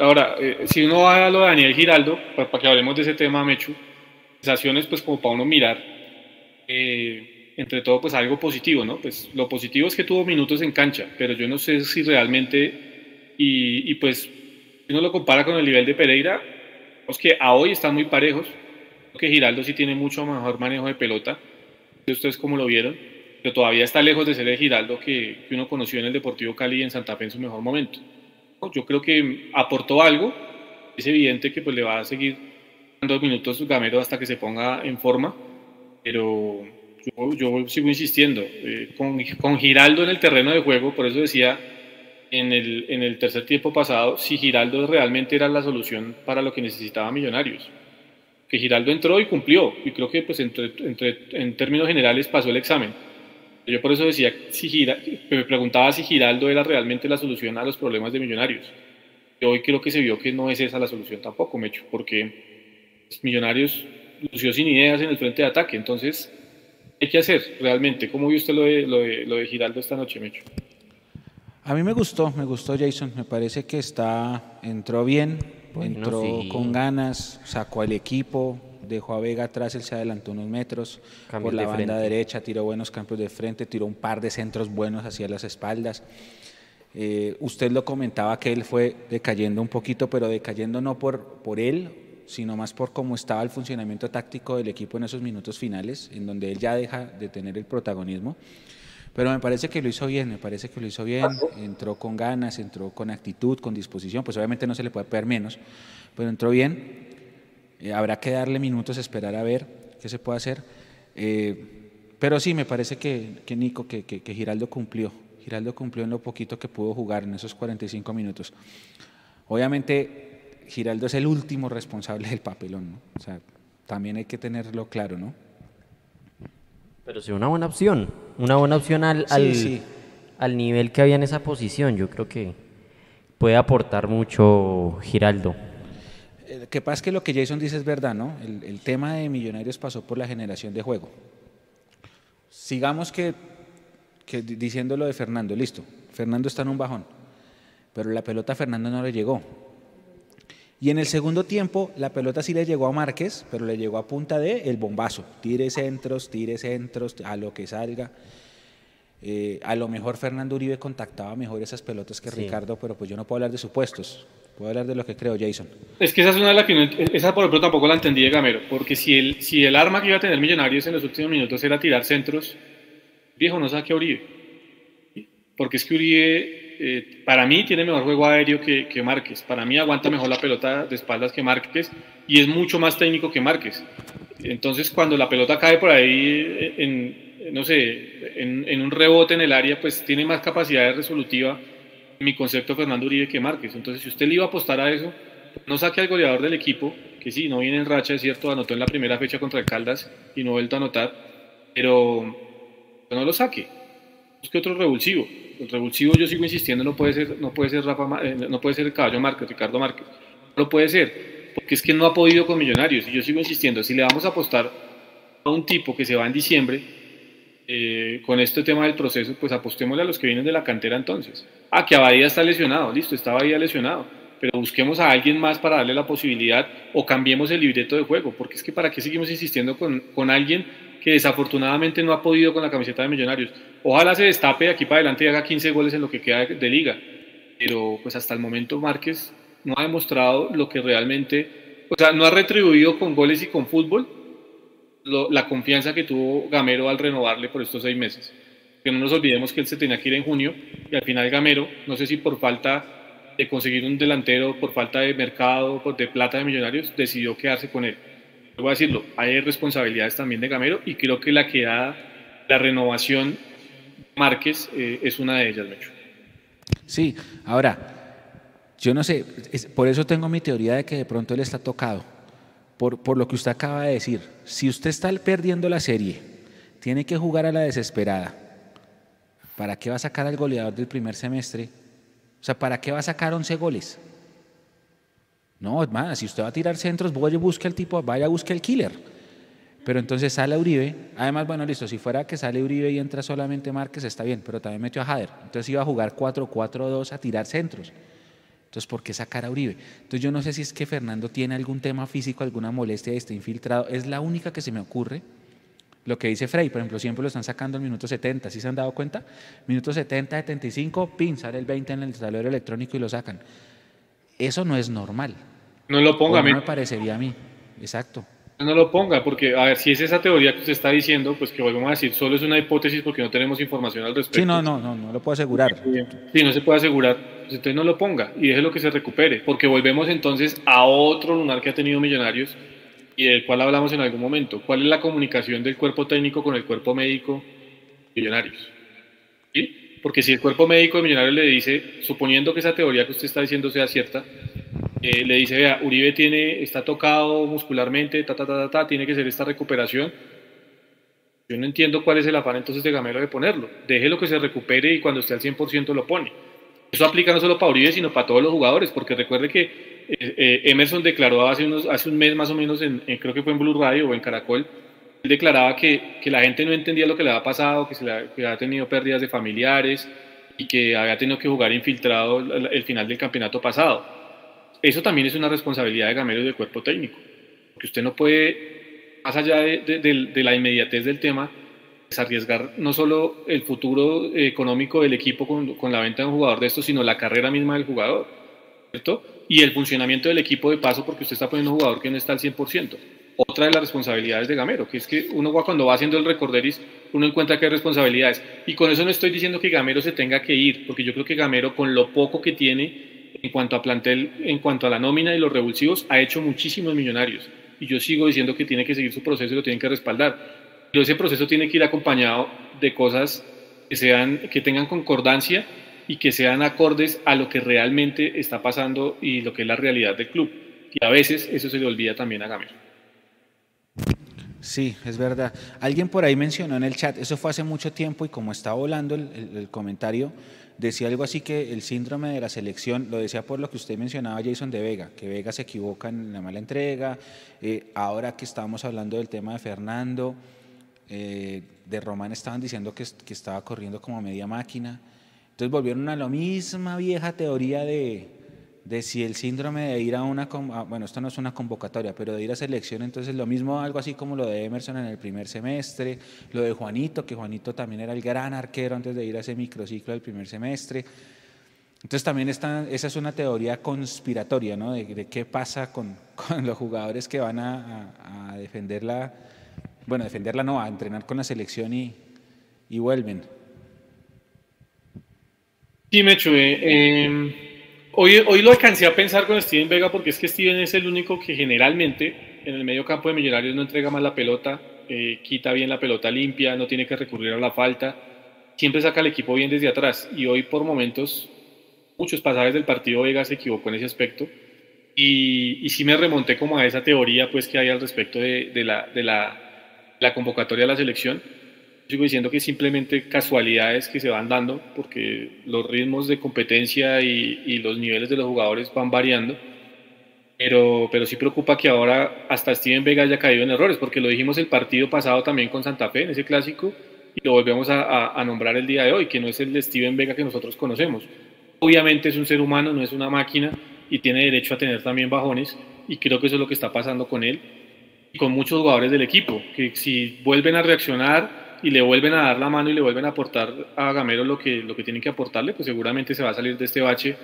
Ahora, eh, si uno va a lo de Daniel Giraldo, para, para que hablemos de ese tema, Mechu, sensaciones pues como para uno mirar, eh, entre todo pues algo positivo, ¿no? Pues lo positivo es que tuvo minutos en cancha, pero yo no sé si realmente, y, pues si uno lo compara con el nivel de Pereira, pues que a hoy están muy parejos, que Giraldo sí tiene mucho mejor manejo de pelota, ustedes cómo lo vieron, pero todavía está lejos de ser el Giraldo que, que uno conoció en el Deportivo Cali y en Santa Fe en su mejor momento. Yo creo que aportó algo, es evidente que pues le va a seguir dando minutos Gamero hasta que se ponga en forma, pero yo, yo sigo insistiendo, eh, con, con Giraldo en el terreno de juego, por eso decía en el, en el tercer tiempo pasado, si Giraldo realmente era la solución para lo que necesitaba Millonarios. Que Giraldo entró y cumplió, y creo que pues entre, entre, en términos generales pasó el examen. Yo por eso decía, si Gira, me preguntaba si Giraldo era realmente la solución a los problemas de Millonarios. Y hoy creo que se vio que no es esa la solución tampoco, Mecho, porque pues, Millonarios lució sin ideas en el frente de ataque. Entonces, hay que hacer realmente. ¿Cómo vio usted lo de, lo de, lo de Giraldo esta noche, Mecho? A mí me gustó, me gustó Jason, me parece que está, entró bien, Bueno, entró sí. con ganas, sacó al equipo, dejó a Vega atrás, él se adelantó unos metros Cambios por la de banda frente. derecha, tiró buenos campos de frente, tiró un par de centros buenos hacia las espaldas. Eh, usted lo comentaba que él fue decayendo un poquito, pero decayendo no por, por él, sino más por cómo estaba el funcionamiento táctico del equipo en esos minutos finales, en donde él ya deja de tener el protagonismo. Pero me parece que lo hizo bien, me parece que lo hizo bien, entró con ganas, entró con actitud, con disposición, pues obviamente no se le puede pedir menos, pero entró bien. Eh, habrá que darle minutos, esperar a ver qué se puede hacer. Eh, pero sí, me parece que, que Nico, que, que, que, Giraldo cumplió. Giraldo cumplió en lo poquito que pudo jugar en esos 45 minutos. Obviamente, Giraldo es el último responsable del papelón, ¿no? O sea, también hay que tenerlo claro, ¿no? Pero sí, una buena opción. Una buena opción al, Sí, al, sí. al nivel que había en esa posición. Yo creo que puede aportar mucho Giraldo. Eh, que pasa es que lo que Jason dice es verdad, ¿no? El, el tema de Millonarios pasó por la generación de juego. Sigamos que, que di- diciendo lo de Fernando, listo. Fernando está en un bajón, pero la pelota a Fernando no le llegó. Y en el segundo tiempo, la pelota sí le llegó a Márquez, pero le llegó a punta de el bombazo. Tire centros, tire centros, a lo que salga. Eh, a lo mejor Fernando Uribe contactaba mejor esas pelotas que Sí. Ricardo, pero pues yo no puedo hablar de supuestos. Puedo hablar de lo que creo, Jason. Es que esa es una de las que no, esa por ejemplo tampoco la entendí de Gamero, porque si el, si el arma que iba a tener Millonarios en los últimos minutos era tirar centros, viejo, no saque a Uribe. Porque es que Uribe, eh, para mí, tiene mejor juego aéreo que, que Márquez. Para mí aguanta mejor la pelota de espaldas que Márquez y es mucho más técnico que Márquez. Entonces, cuando la pelota cae por ahí eh, en, no sé, en, en un rebote en el área, pues tiene más capacidad de resolutiva mi concepto Fernando Uribe que Márquez. Entonces, si usted le iba a apostar a eso, no saque al goleador del equipo, que sí, no viene en racha, es cierto, anotó en la primera fecha contra el Caldas y no ha vuelto a anotar, pero no lo saque. Busque otro revulsivo. El revulsivo, yo sigo insistiendo, no puede ser, no puede ser Rafa, eh, no puede ser caballo Márquez, Ricardo Márquez. No lo puede ser, porque es que no ha podido con Millonarios. Y yo sigo insistiendo, si le vamos a apostar a un tipo que se va en diciembre, eh, con este tema del proceso, pues apostémosle a los que vienen de la cantera entonces. Ah, que Abadía está lesionado, listo, está Abadía lesionado, pero busquemos a alguien más para darle la posibilidad o cambiemos el libreto de juego, porque es que para qué seguimos insistiendo con, con alguien desafortunadamente no ha podido con la camiseta de Millonarios. Ojalá se destape de aquí para adelante y haga 15 goles en lo que queda de, liga, pero pues hasta el momento Márquez no ha demostrado lo que realmente, o sea, no ha retribuido con goles y con fútbol la confianza que tuvo Gamero al renovarle por estos seis meses. Que no nos olvidemos que él se tenía que ir en junio y al final Gamero, no sé si por falta de conseguir un delantero, por falta de mercado, de plata de millonarios, decidió quedarse con él. Voy a decirlo, hay responsabilidades también de Gamero y creo que la quedada, la renovación Márquez eh, es una de ellas, Mecho. Sí, ahora, yo no sé, por eso tengo mi teoría de que de pronto él está tocado, por, por lo que usted acaba de decir. Si usted está perdiendo la serie, tiene que jugar a la desesperada, ¿para qué va a sacar al goleador del primer semestre? O sea, ¿para qué va a sacar 11 goles? No, más, si usted va a tirar centros, vaya y busque al tipo, vaya busque el killer. Pero entonces sale Uribe, además, bueno, listo, si fuera que sale Uribe y entra solamente Márquez, está bien, pero también metió a Jader. Entonces iba a jugar 4-4-2 a tirar centros. Entonces, ¿por qué sacar a Uribe? Entonces, yo no sé si es que Fernando tiene algún tema físico, alguna molestia y está infiltrado. Es la única que se me ocurre. Lo que dice Frey, por ejemplo, siempre lo están sacando al minuto 70, ¿sí se han dado cuenta? Minuto 70, 75, pin, sale el 20 en el tablero electrónico y lo sacan. Eso no es normal. No lo ponga, no me- parecería a mí. Exacto. No lo ponga, porque, a ver, si es esa teoría que usted está diciendo, pues que volvemos a decir, solo es una hipótesis porque no tenemos información al respecto. Sí, no, no, no, no lo puedo asegurar. Sí, no se puede asegurar, pues entonces no lo ponga y déjelo que se recupere, porque volvemos entonces a otro lunar que ha tenido Millonarios y del cual hablamos en algún momento. ¿Cuál es la comunicación del cuerpo técnico con el cuerpo médico Millonarios? Porque si el cuerpo médico de Millonarios le dice, suponiendo que esa teoría que usted está diciendo sea cierta, eh, le dice, vea, Uribe tiene, está tocado muscularmente, ta, ta, ta, ta, ta, tiene que ser esta recuperación. Yo no entiendo cuál es el afán entonces de Gamero de ponerlo. Déjelo que se recupere y cuando esté al 100% lo pone. Eso aplica no solo para Uribe, sino para todos los jugadores, porque recuerde que eh, eh, Emerson declaró hace, unos, hace un mes más o menos, en, en- creo que fue en Blue Radio o en Caracol, él declaraba que, que la gente no entendía lo que le había pasado, que, se le, que había tenido pérdidas de familiares y que había tenido que jugar infiltrado el, el final del campeonato pasado. Eso también es una responsabilidad de Gamero y del cuerpo técnico, porque usted no puede, más allá de, de- de- de la inmediatez del tema, es arriesgar no solo el futuro eh, económico del equipo con, con la venta de un jugador de estos, sino la carrera misma del jugador, ¿cierto? Y el funcionamiento del equipo de paso, porque usted está poniendo un jugador que no está al 100%. Otra de las responsabilidades de Gamero, que es que uno cuando va haciendo el recorderis, uno encuentra que hay responsabilidades. Y con eso no estoy diciendo que Gamero se tenga que ir, porque yo creo que Gamero, con lo poco que tiene en cuanto a plantel, en cuanto a la nómina y los revulsivos, ha hecho muchísimos millonarios. y yo sigo diciendo que tiene que seguir su proceso y lo tienen que respaldar. Pero ese proceso tiene que ir acompañado de cosas que, sean, que tengan concordancia y que sean acordes a lo que realmente está pasando y lo que es la realidad del club. Y a veces eso se le olvida también a Gamero. Sí, es verdad. Alguien por ahí mencionó en el chat, eso fue hace mucho tiempo y como está volando el, el, comentario, decía algo así que el síndrome de la selección, lo decía por lo que usted mencionaba Jason de Vega, que Vega se equivoca en la mala entrega, eh, ahora que estábamos hablando del tema de Fernando, eh, de Román estaban diciendo que, que estaba corriendo como media máquina, entonces volvieron a la misma vieja teoría de, de si el síndrome de ir a una, bueno, esto no es una convocatoria, pero de ir a selección, entonces lo mismo, algo así como lo de Emerson en el primer semestre, lo de Juanito, que Juanito también era el gran arquero antes de ir a ese microciclo del primer semestre. Entonces también está, esa es una teoría conspiratoria, ¿no? De, qué pasa con, (laughs) con, los jugadores que van a, a, a, defenderla, bueno, defenderla no, a entrenar con la selección y, y vuelven. Sí, Mecho, eh, eh Hoy, hoy lo alcancé a pensar con Steven Vega porque es que Steven es el único que generalmente en el medio campo de Millonarios no entrega más la pelota, eh, quita bien la pelota limpia, no tiene que recurrir a la falta, siempre saca el equipo bien desde atrás. Y hoy por momentos, muchos pasajes del partido Vega se equivocó en ese aspecto. Y, y sí me remonté como a esa teoría pues que hay al respecto de la, la convocatoria de la selección sigo diciendo que simplemente casualidades que se van dando, porque los ritmos de competencia y, y, los niveles de los jugadores van variando. Pero, pero sí preocupa que ahora hasta Steven Vega haya caído en errores, porque lo dijimos el partido pasado también con Santa Fe, en ese clásico, y lo volvemos a, a, a nombrar el día de hoy, que no es el Steven Vega que nosotros conocemos. Obviamente es un ser humano, no es una máquina, y tiene derecho a tener también bajones, y creo que eso es lo que está pasando con él y con muchos jugadores del equipo, que si vuelven a reaccionar y le vuelven a dar la mano y le vuelven a aportar a Gamero lo que, lo que tienen que aportarle, pues seguramente se va a salir de este bache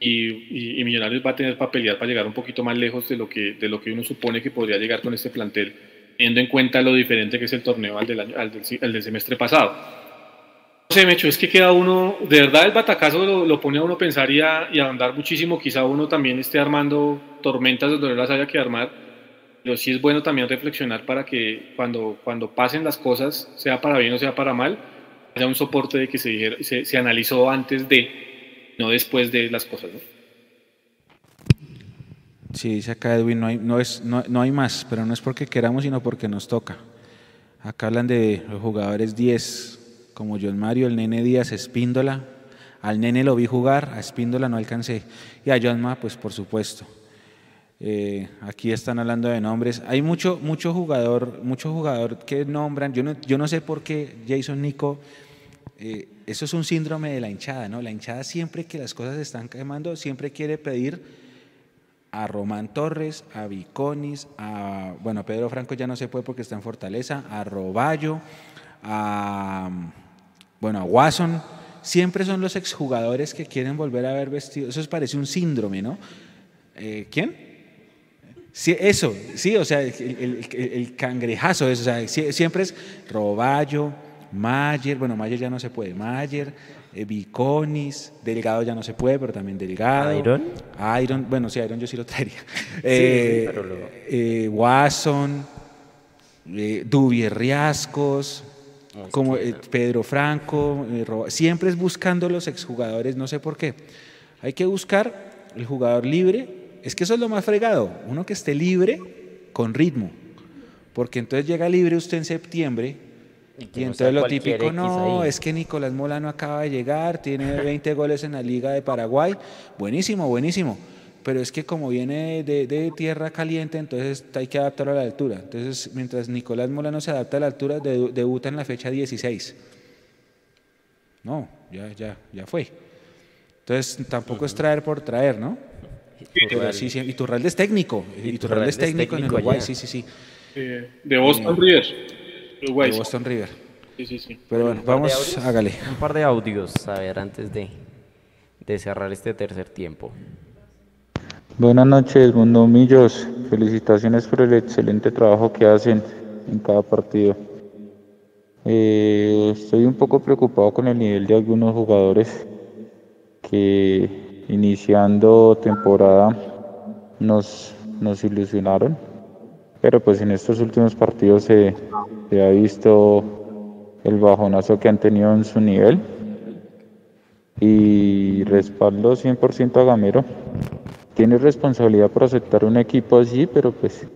y, y, Millonarios va a tener para pelear para llegar un poquito más lejos de lo, que, de lo que uno supone que podría llegar con este plantel, teniendo en cuenta lo diferente que es el torneo al del, al del, del semestre pasado. No sé, Mecho, es que queda uno, de verdad el batacazo lo, lo pone a uno a pensar y a, y a andar muchísimo, quizá uno también esté armando tormentas donde no las haya que armar, pero sí es bueno también reflexionar para que cuando, cuando pasen las cosas, sea para bien o sea para mal, haya un soporte de que se, dijera, se, se analizó antes de, no después de las cosas. ¿no? Sí, dice acá Edwin, no hay, no, es, no, no hay más, pero no es porque queramos, sino porque nos toca. Acá hablan de los jugadores 10, como John Mario, el nene Díaz, Espíndola. Al nene lo vi jugar, a Espíndola no alcancé. Y a John pues por supuesto. Eh, aquí están hablando de nombres. Hay mucho, mucho jugador, mucho jugador que nombran. Yo no, yo no sé por qué Jason Nico. Eh, eso es un síndrome de la hinchada, ¿no? La hinchada siempre que las cosas se están quemando, siempre quiere pedir a Román Torres, a Viconis, a, bueno, Pedro Franco ya no se puede porque está en Fortaleza, a Roballo, a, bueno, a Watson. Siempre son los exjugadores que quieren volver a ver vestido. Eso parece un síndrome, ¿no? Eh, ¿Quién? Sí, eso, sí, o sea, el, el, el cangrejazo, eso, o sea, siempre es Roballo, Mayer, bueno, Mayer ya no se puede, Mayer, eh, Viconis, Delgado ya no se puede, pero también Delgado. ¿Iron? Iron, bueno, sí, Iron yo sí lo traería. Sí, eh, sí, pero lo... eh, Watson, eh, Dubier Riascos, como eh, Pedro Franco, siempre es buscando los exjugadores, no sé por qué. Hay que buscar el jugador libre, es que eso es lo más fregado, uno que esté libre con ritmo, porque entonces llega libre usted en septiembre Y no entonces lo típico, no, ahí". es que Nicolás Molano acaba de llegar, tiene (laughs) 20 goles en la Liga de Paraguay, buenísimo, buenísimo, pero es que como viene de, de tierra caliente, entonces hay que adaptarlo a la altura. Entonces, mientras Nicolás Molano se adapta a la altura, de- debuta en la fecha 16. No, ya, ya, ya fue. Entonces, tampoco es traer por traer, ¿no? Iturralde. sí, sí, Iturralde es técnico. Iturralde Iturralde es técnico en Uruguay, allá. sí, sí, sí. Eh, de Boston Eh, River. Uruguay. de Boston River. Sí, sí, sí. Pero bueno, vamos, hágale. Un par de audios, a ver, antes de, de cerrar este tercer tiempo. Buenas noches, Mundo Millos. Felicitaciones por el excelente trabajo que hacen en cada partido. Eh, estoy un poco preocupado con el nivel de algunos jugadores que iniciando temporada nos, nos ilusionaron pero pues en estos últimos partidos se, se ha visto el bajonazo que han tenido en su nivel y respaldo 100% a Gamero. Tiene responsabilidad por aceptar un equipo así, pero pues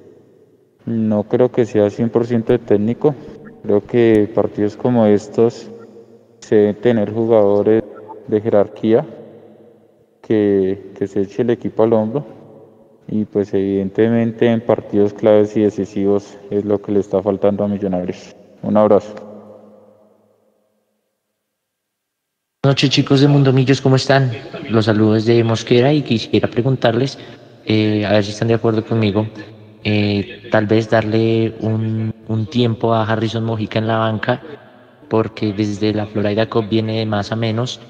no creo que sea 100% de técnico. Creo que partidos como estos se deben tener jugadores de jerarquía que, que se eche el equipo al hombro y pues evidentemente en partidos claves y decisivos es lo que le está faltando a Millonarios. Un abrazo. Buenas noches chicos de Mundo Millos, ¿cómo están? Los saludos de Mosquera y quisiera preguntarles, eh, a ver si están de acuerdo conmigo, eh, tal vez darle un, un, tiempo a Harrison Mojica en la banca, porque desde la Florida Cup viene de más a menos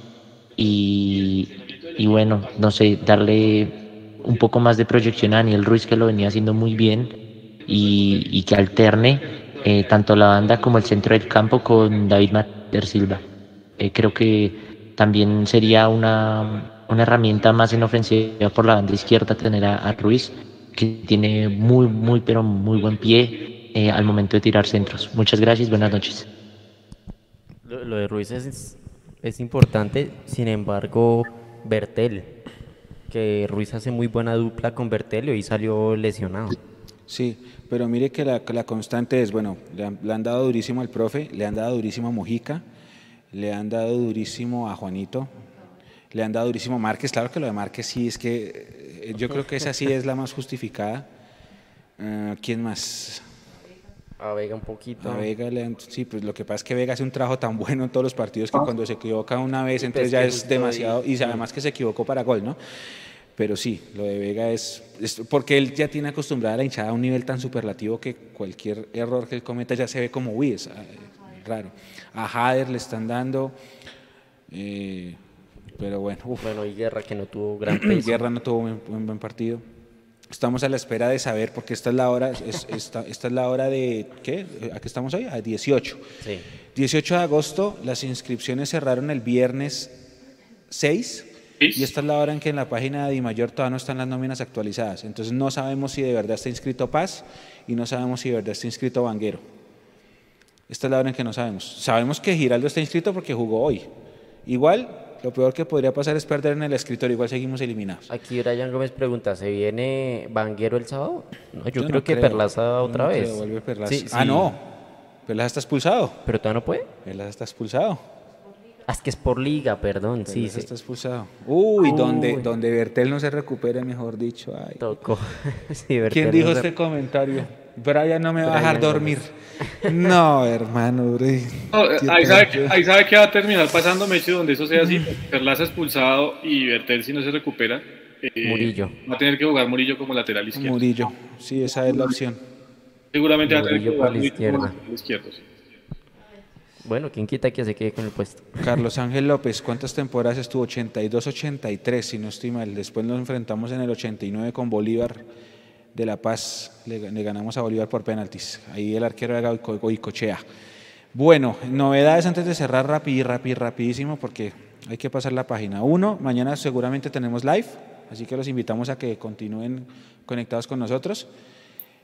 y, y bueno, no sé, darle un poco más de proyección a Daniel Ruiz, que lo venía haciendo muy bien, y, y que alterne eh, tanto la banda como el centro del campo con David Mater Silva. Eh, creo que también sería una, una, herramienta más en ofensiva por la banda izquierda tener a, a Ruiz, que tiene muy, muy, pero muy buen pie eh, al momento de tirar centros. Muchas gracias, buenas noches. Lo, lo de Ruiz es, es importante, sin embargo, Bertel, que Ruiz hace muy buena dupla con Bertel y hoy salió lesionado. Sí, pero mire que la, constante es, bueno, le han, dado durísimo al profe, le han dado durísimo a Mojica, le han dado durísimo a Juanito, le han dado durísimo a Márquez. Claro que lo de Márquez sí es que eh, yo creo que esa sí es la más justificada. Uh, ¿Quién más? A Vega un poquito. A Vega, le, sí, pues lo que pasa es que Vega hace un trabajo tan bueno en todos los partidos que cuando se equivoca una vez, entonces ya es demasiado, y además que se equivocó para gol, ¿no? Pero sí, lo de Vega es, es, porque él ya tiene acostumbrada a la hinchada a un nivel tan superlativo que cualquier error que él cometa ya se ve como, uy, es raro. A Hader le están dando, eh, pero bueno. Uf. Bueno, y Guerra que no tuvo gran (clears throat) peso. Guerra no tuvo un, un, buen partido. Estamos a la espera de saber, porque esta es la hora, es, esta, esta, es la hora de, ¿qué? ¿A qué estamos hoy? A 18. Sí. 18 de agosto, las inscripciones cerraron el viernes 6 y esta es la hora en que en la página de Dimayor todavía no están las nóminas actualizadas. Entonces no sabemos si de verdad está inscrito Paz y no sabemos si de verdad está inscrito Vanguero. Esta es la hora en que no sabemos. Sabemos que Giraldo está inscrito porque jugó hoy. Igual, lo peor que podría pasar es perder en el escritorio. Igual seguimos eliminados. Aquí Brian Gómez pregunta, ¿se viene Vanguero el sábado? No, yo, yo, creo no que creo. Perlaza otra no vez. Creo, Perlaza. Sí, ah, no. Perlaza está expulsado. ¿Pero todavía no puede? Perlaza está expulsado. Ah, es que es por liga, perdón. Perlaza sí, sí. está expulsado. Uy, Uy, Donde, donde Bertel no se recupere, mejor dicho. Ay. Tocó. (laughs) sí, ¿Quién dijo este comentario? Brian no me va a dejar dormir. (laughs) No, hermano. No, ahí, sabe que, ahí, sabe que, va a terminar pasando Meche donde eso sea así. Perlaza expulsado y Bertel si no se recupera. Eh, Murillo. Va a tener que jugar Murillo como lateral izquierdo. Murillo, sí, esa es la opción. Seguramente Murillo va a tener que jugar la izquierda. Como lateral izquierdo sí. Bueno, ¿quién quita que se quede con el puesto? Carlos Ángel López, ¿cuántas temporadas estuvo? 82-83, si no estoy mal. Después nos enfrentamos en el 89 con Bolívar de La Paz, le, ganamos a Bolívar por penaltis. Ahí el arquero era Goicochea. Bueno, novedades antes de cerrar rápido, rápido, rapidísimo, porque hay que pasar la página. Uno, mañana seguramente tenemos live, así que los invitamos a que continúen conectados con nosotros.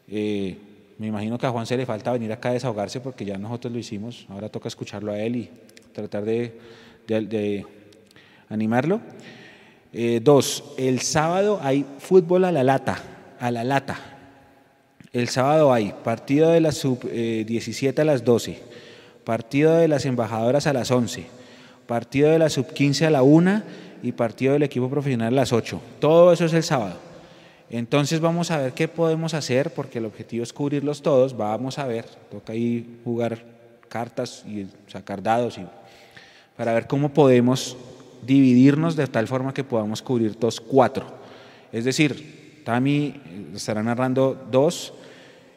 Eh, me imagino que a Juan se le falta venir acá a desahogarse porque ya nosotros lo hicimos, ahora toca escucharlo a él y tratar de, de, de animarlo. Eh, dos, el sábado hay fútbol a la lata a la lata. El sábado hay partido de la sub-17 eh, a las 12, partido de las embajadoras a las 11, partido de la sub-15 a la 1 y partido del equipo profesional a las 8. Todo eso es el sábado. Entonces vamos a ver qué podemos hacer, porque el objetivo es cubrirlos todos. Vamos a ver, toca ahí jugar cartas y sacar dados y, para ver cómo podemos dividirnos de tal forma que podamos cubrir todos cuatro. Es decir, Tami estará narrando dos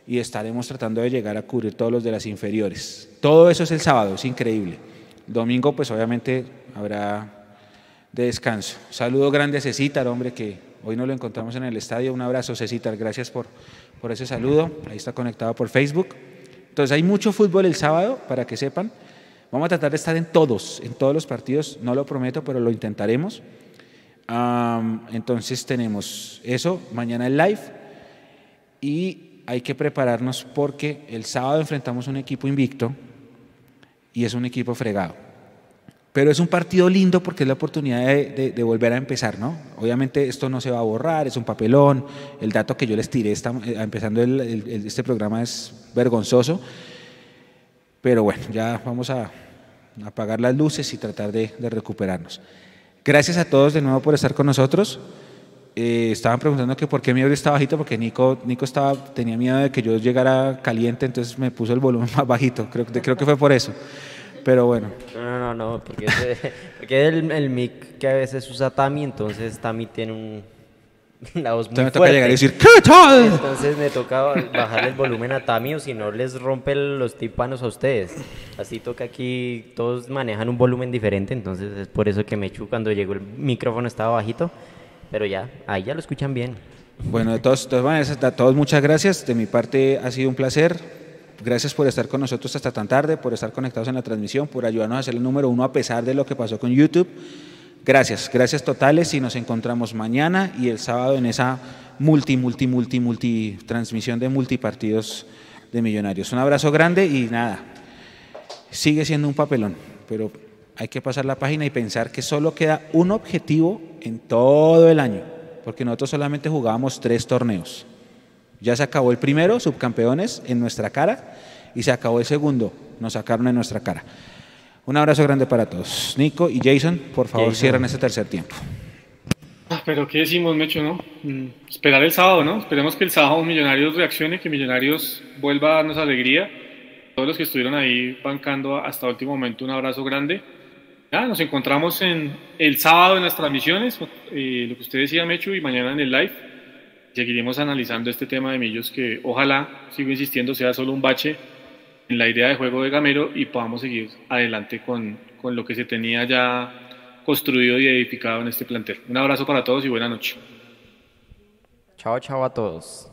y estaremos tratando de llegar a cubrir todos los de las inferiores. Todo eso es el sábado, es increíble. Domingo, pues obviamente habrá de descanso. Saludo grande a Cecitar, hombre, que hoy no lo encontramos en el estadio. Un abrazo, Cecitar, gracias por, por ese saludo. Ahí está conectado por Facebook. Entonces hay mucho fútbol el sábado, para que sepan. Vamos a tratar de estar en todos, en todos los partidos. No lo prometo, pero lo intentaremos. Entonces tenemos eso, mañana el live y hay que prepararnos porque el sábado enfrentamos un equipo invicto y es un equipo fregado. Pero es un partido lindo porque es la oportunidad de, volver a empezar, ¿no? Obviamente esto no se va a borrar, es un papelón. El dato que yo les tiré está, eh, empezando este programa es vergonzoso. Pero bueno, ya vamos a apagar las luces y tratar de recuperarnos. Gracias a todos de nuevo por estar con nosotros. Eh, estaban preguntando que por qué mi audio está bajito, porque Nico, Nico estaba, tenía miedo de que yo llegara caliente, entonces me puso el volumen (laughs) más bajito. Creo, creo que fue por eso. Pero bueno. No, no, no, no porque, (laughs) es, porque el, el mic que a veces usa Tami, entonces Tami tiene un, (laughs) una voz muy me toca llegar y decir, ¿qué tal? Entonces me toca bajar el volumen a Tami o si no les rompe los tímpanos a ustedes. Así toca aquí, todos manejan un volumen diferente, entonces es por eso que me Mechu cuando llegó el micrófono estaba bajito. Pero ya, ahí ya lo escuchan bien. Bueno, de todos, todas maneras, a todos muchas gracias. De mi parte ha sido un placer. Gracias por estar con nosotros hasta tan tarde, por estar conectados en la transmisión, por ayudarnos a hacer el número uno a pesar de lo que pasó con YouTube. Gracias, gracias totales y nos encontramos mañana y el sábado en esa multi, multi, multi, multi transmisión de multipartidos de millonarios. Un abrazo grande y nada, sigue siendo un papelón, pero hay que pasar la página y pensar que solo queda un objetivo en todo el año, porque nosotros solamente jugábamos tres torneos. Ya se acabó el primero, subcampeones, en nuestra cara, y se acabó el segundo, nos sacaron en nuestra cara. Un abrazo grande para todos. Nico y Jason, por favor, cierren este tercer tiempo. Ah, pero ¿qué decimos, Mecho, no? Mm, esperar el sábado, ¿no? Esperemos que el sábado Millonarios reaccione, que Millonarios vuelva a darnos alegría. Todos los que estuvieron ahí bancando hasta el último momento, un abrazo grande nos encontramos en el sábado en las transmisiones, eh, lo que usted decía, Mechu, y mañana en el live. Seguiremos analizando este tema de Millos, que ojalá, sigo insistiendo, sea solo un bache en la idea de juego de Gamero y podamos seguir adelante con, con lo que se tenía ya construido y edificado en este plantel. Un abrazo para todos y buena noche. Chao, chao a todos.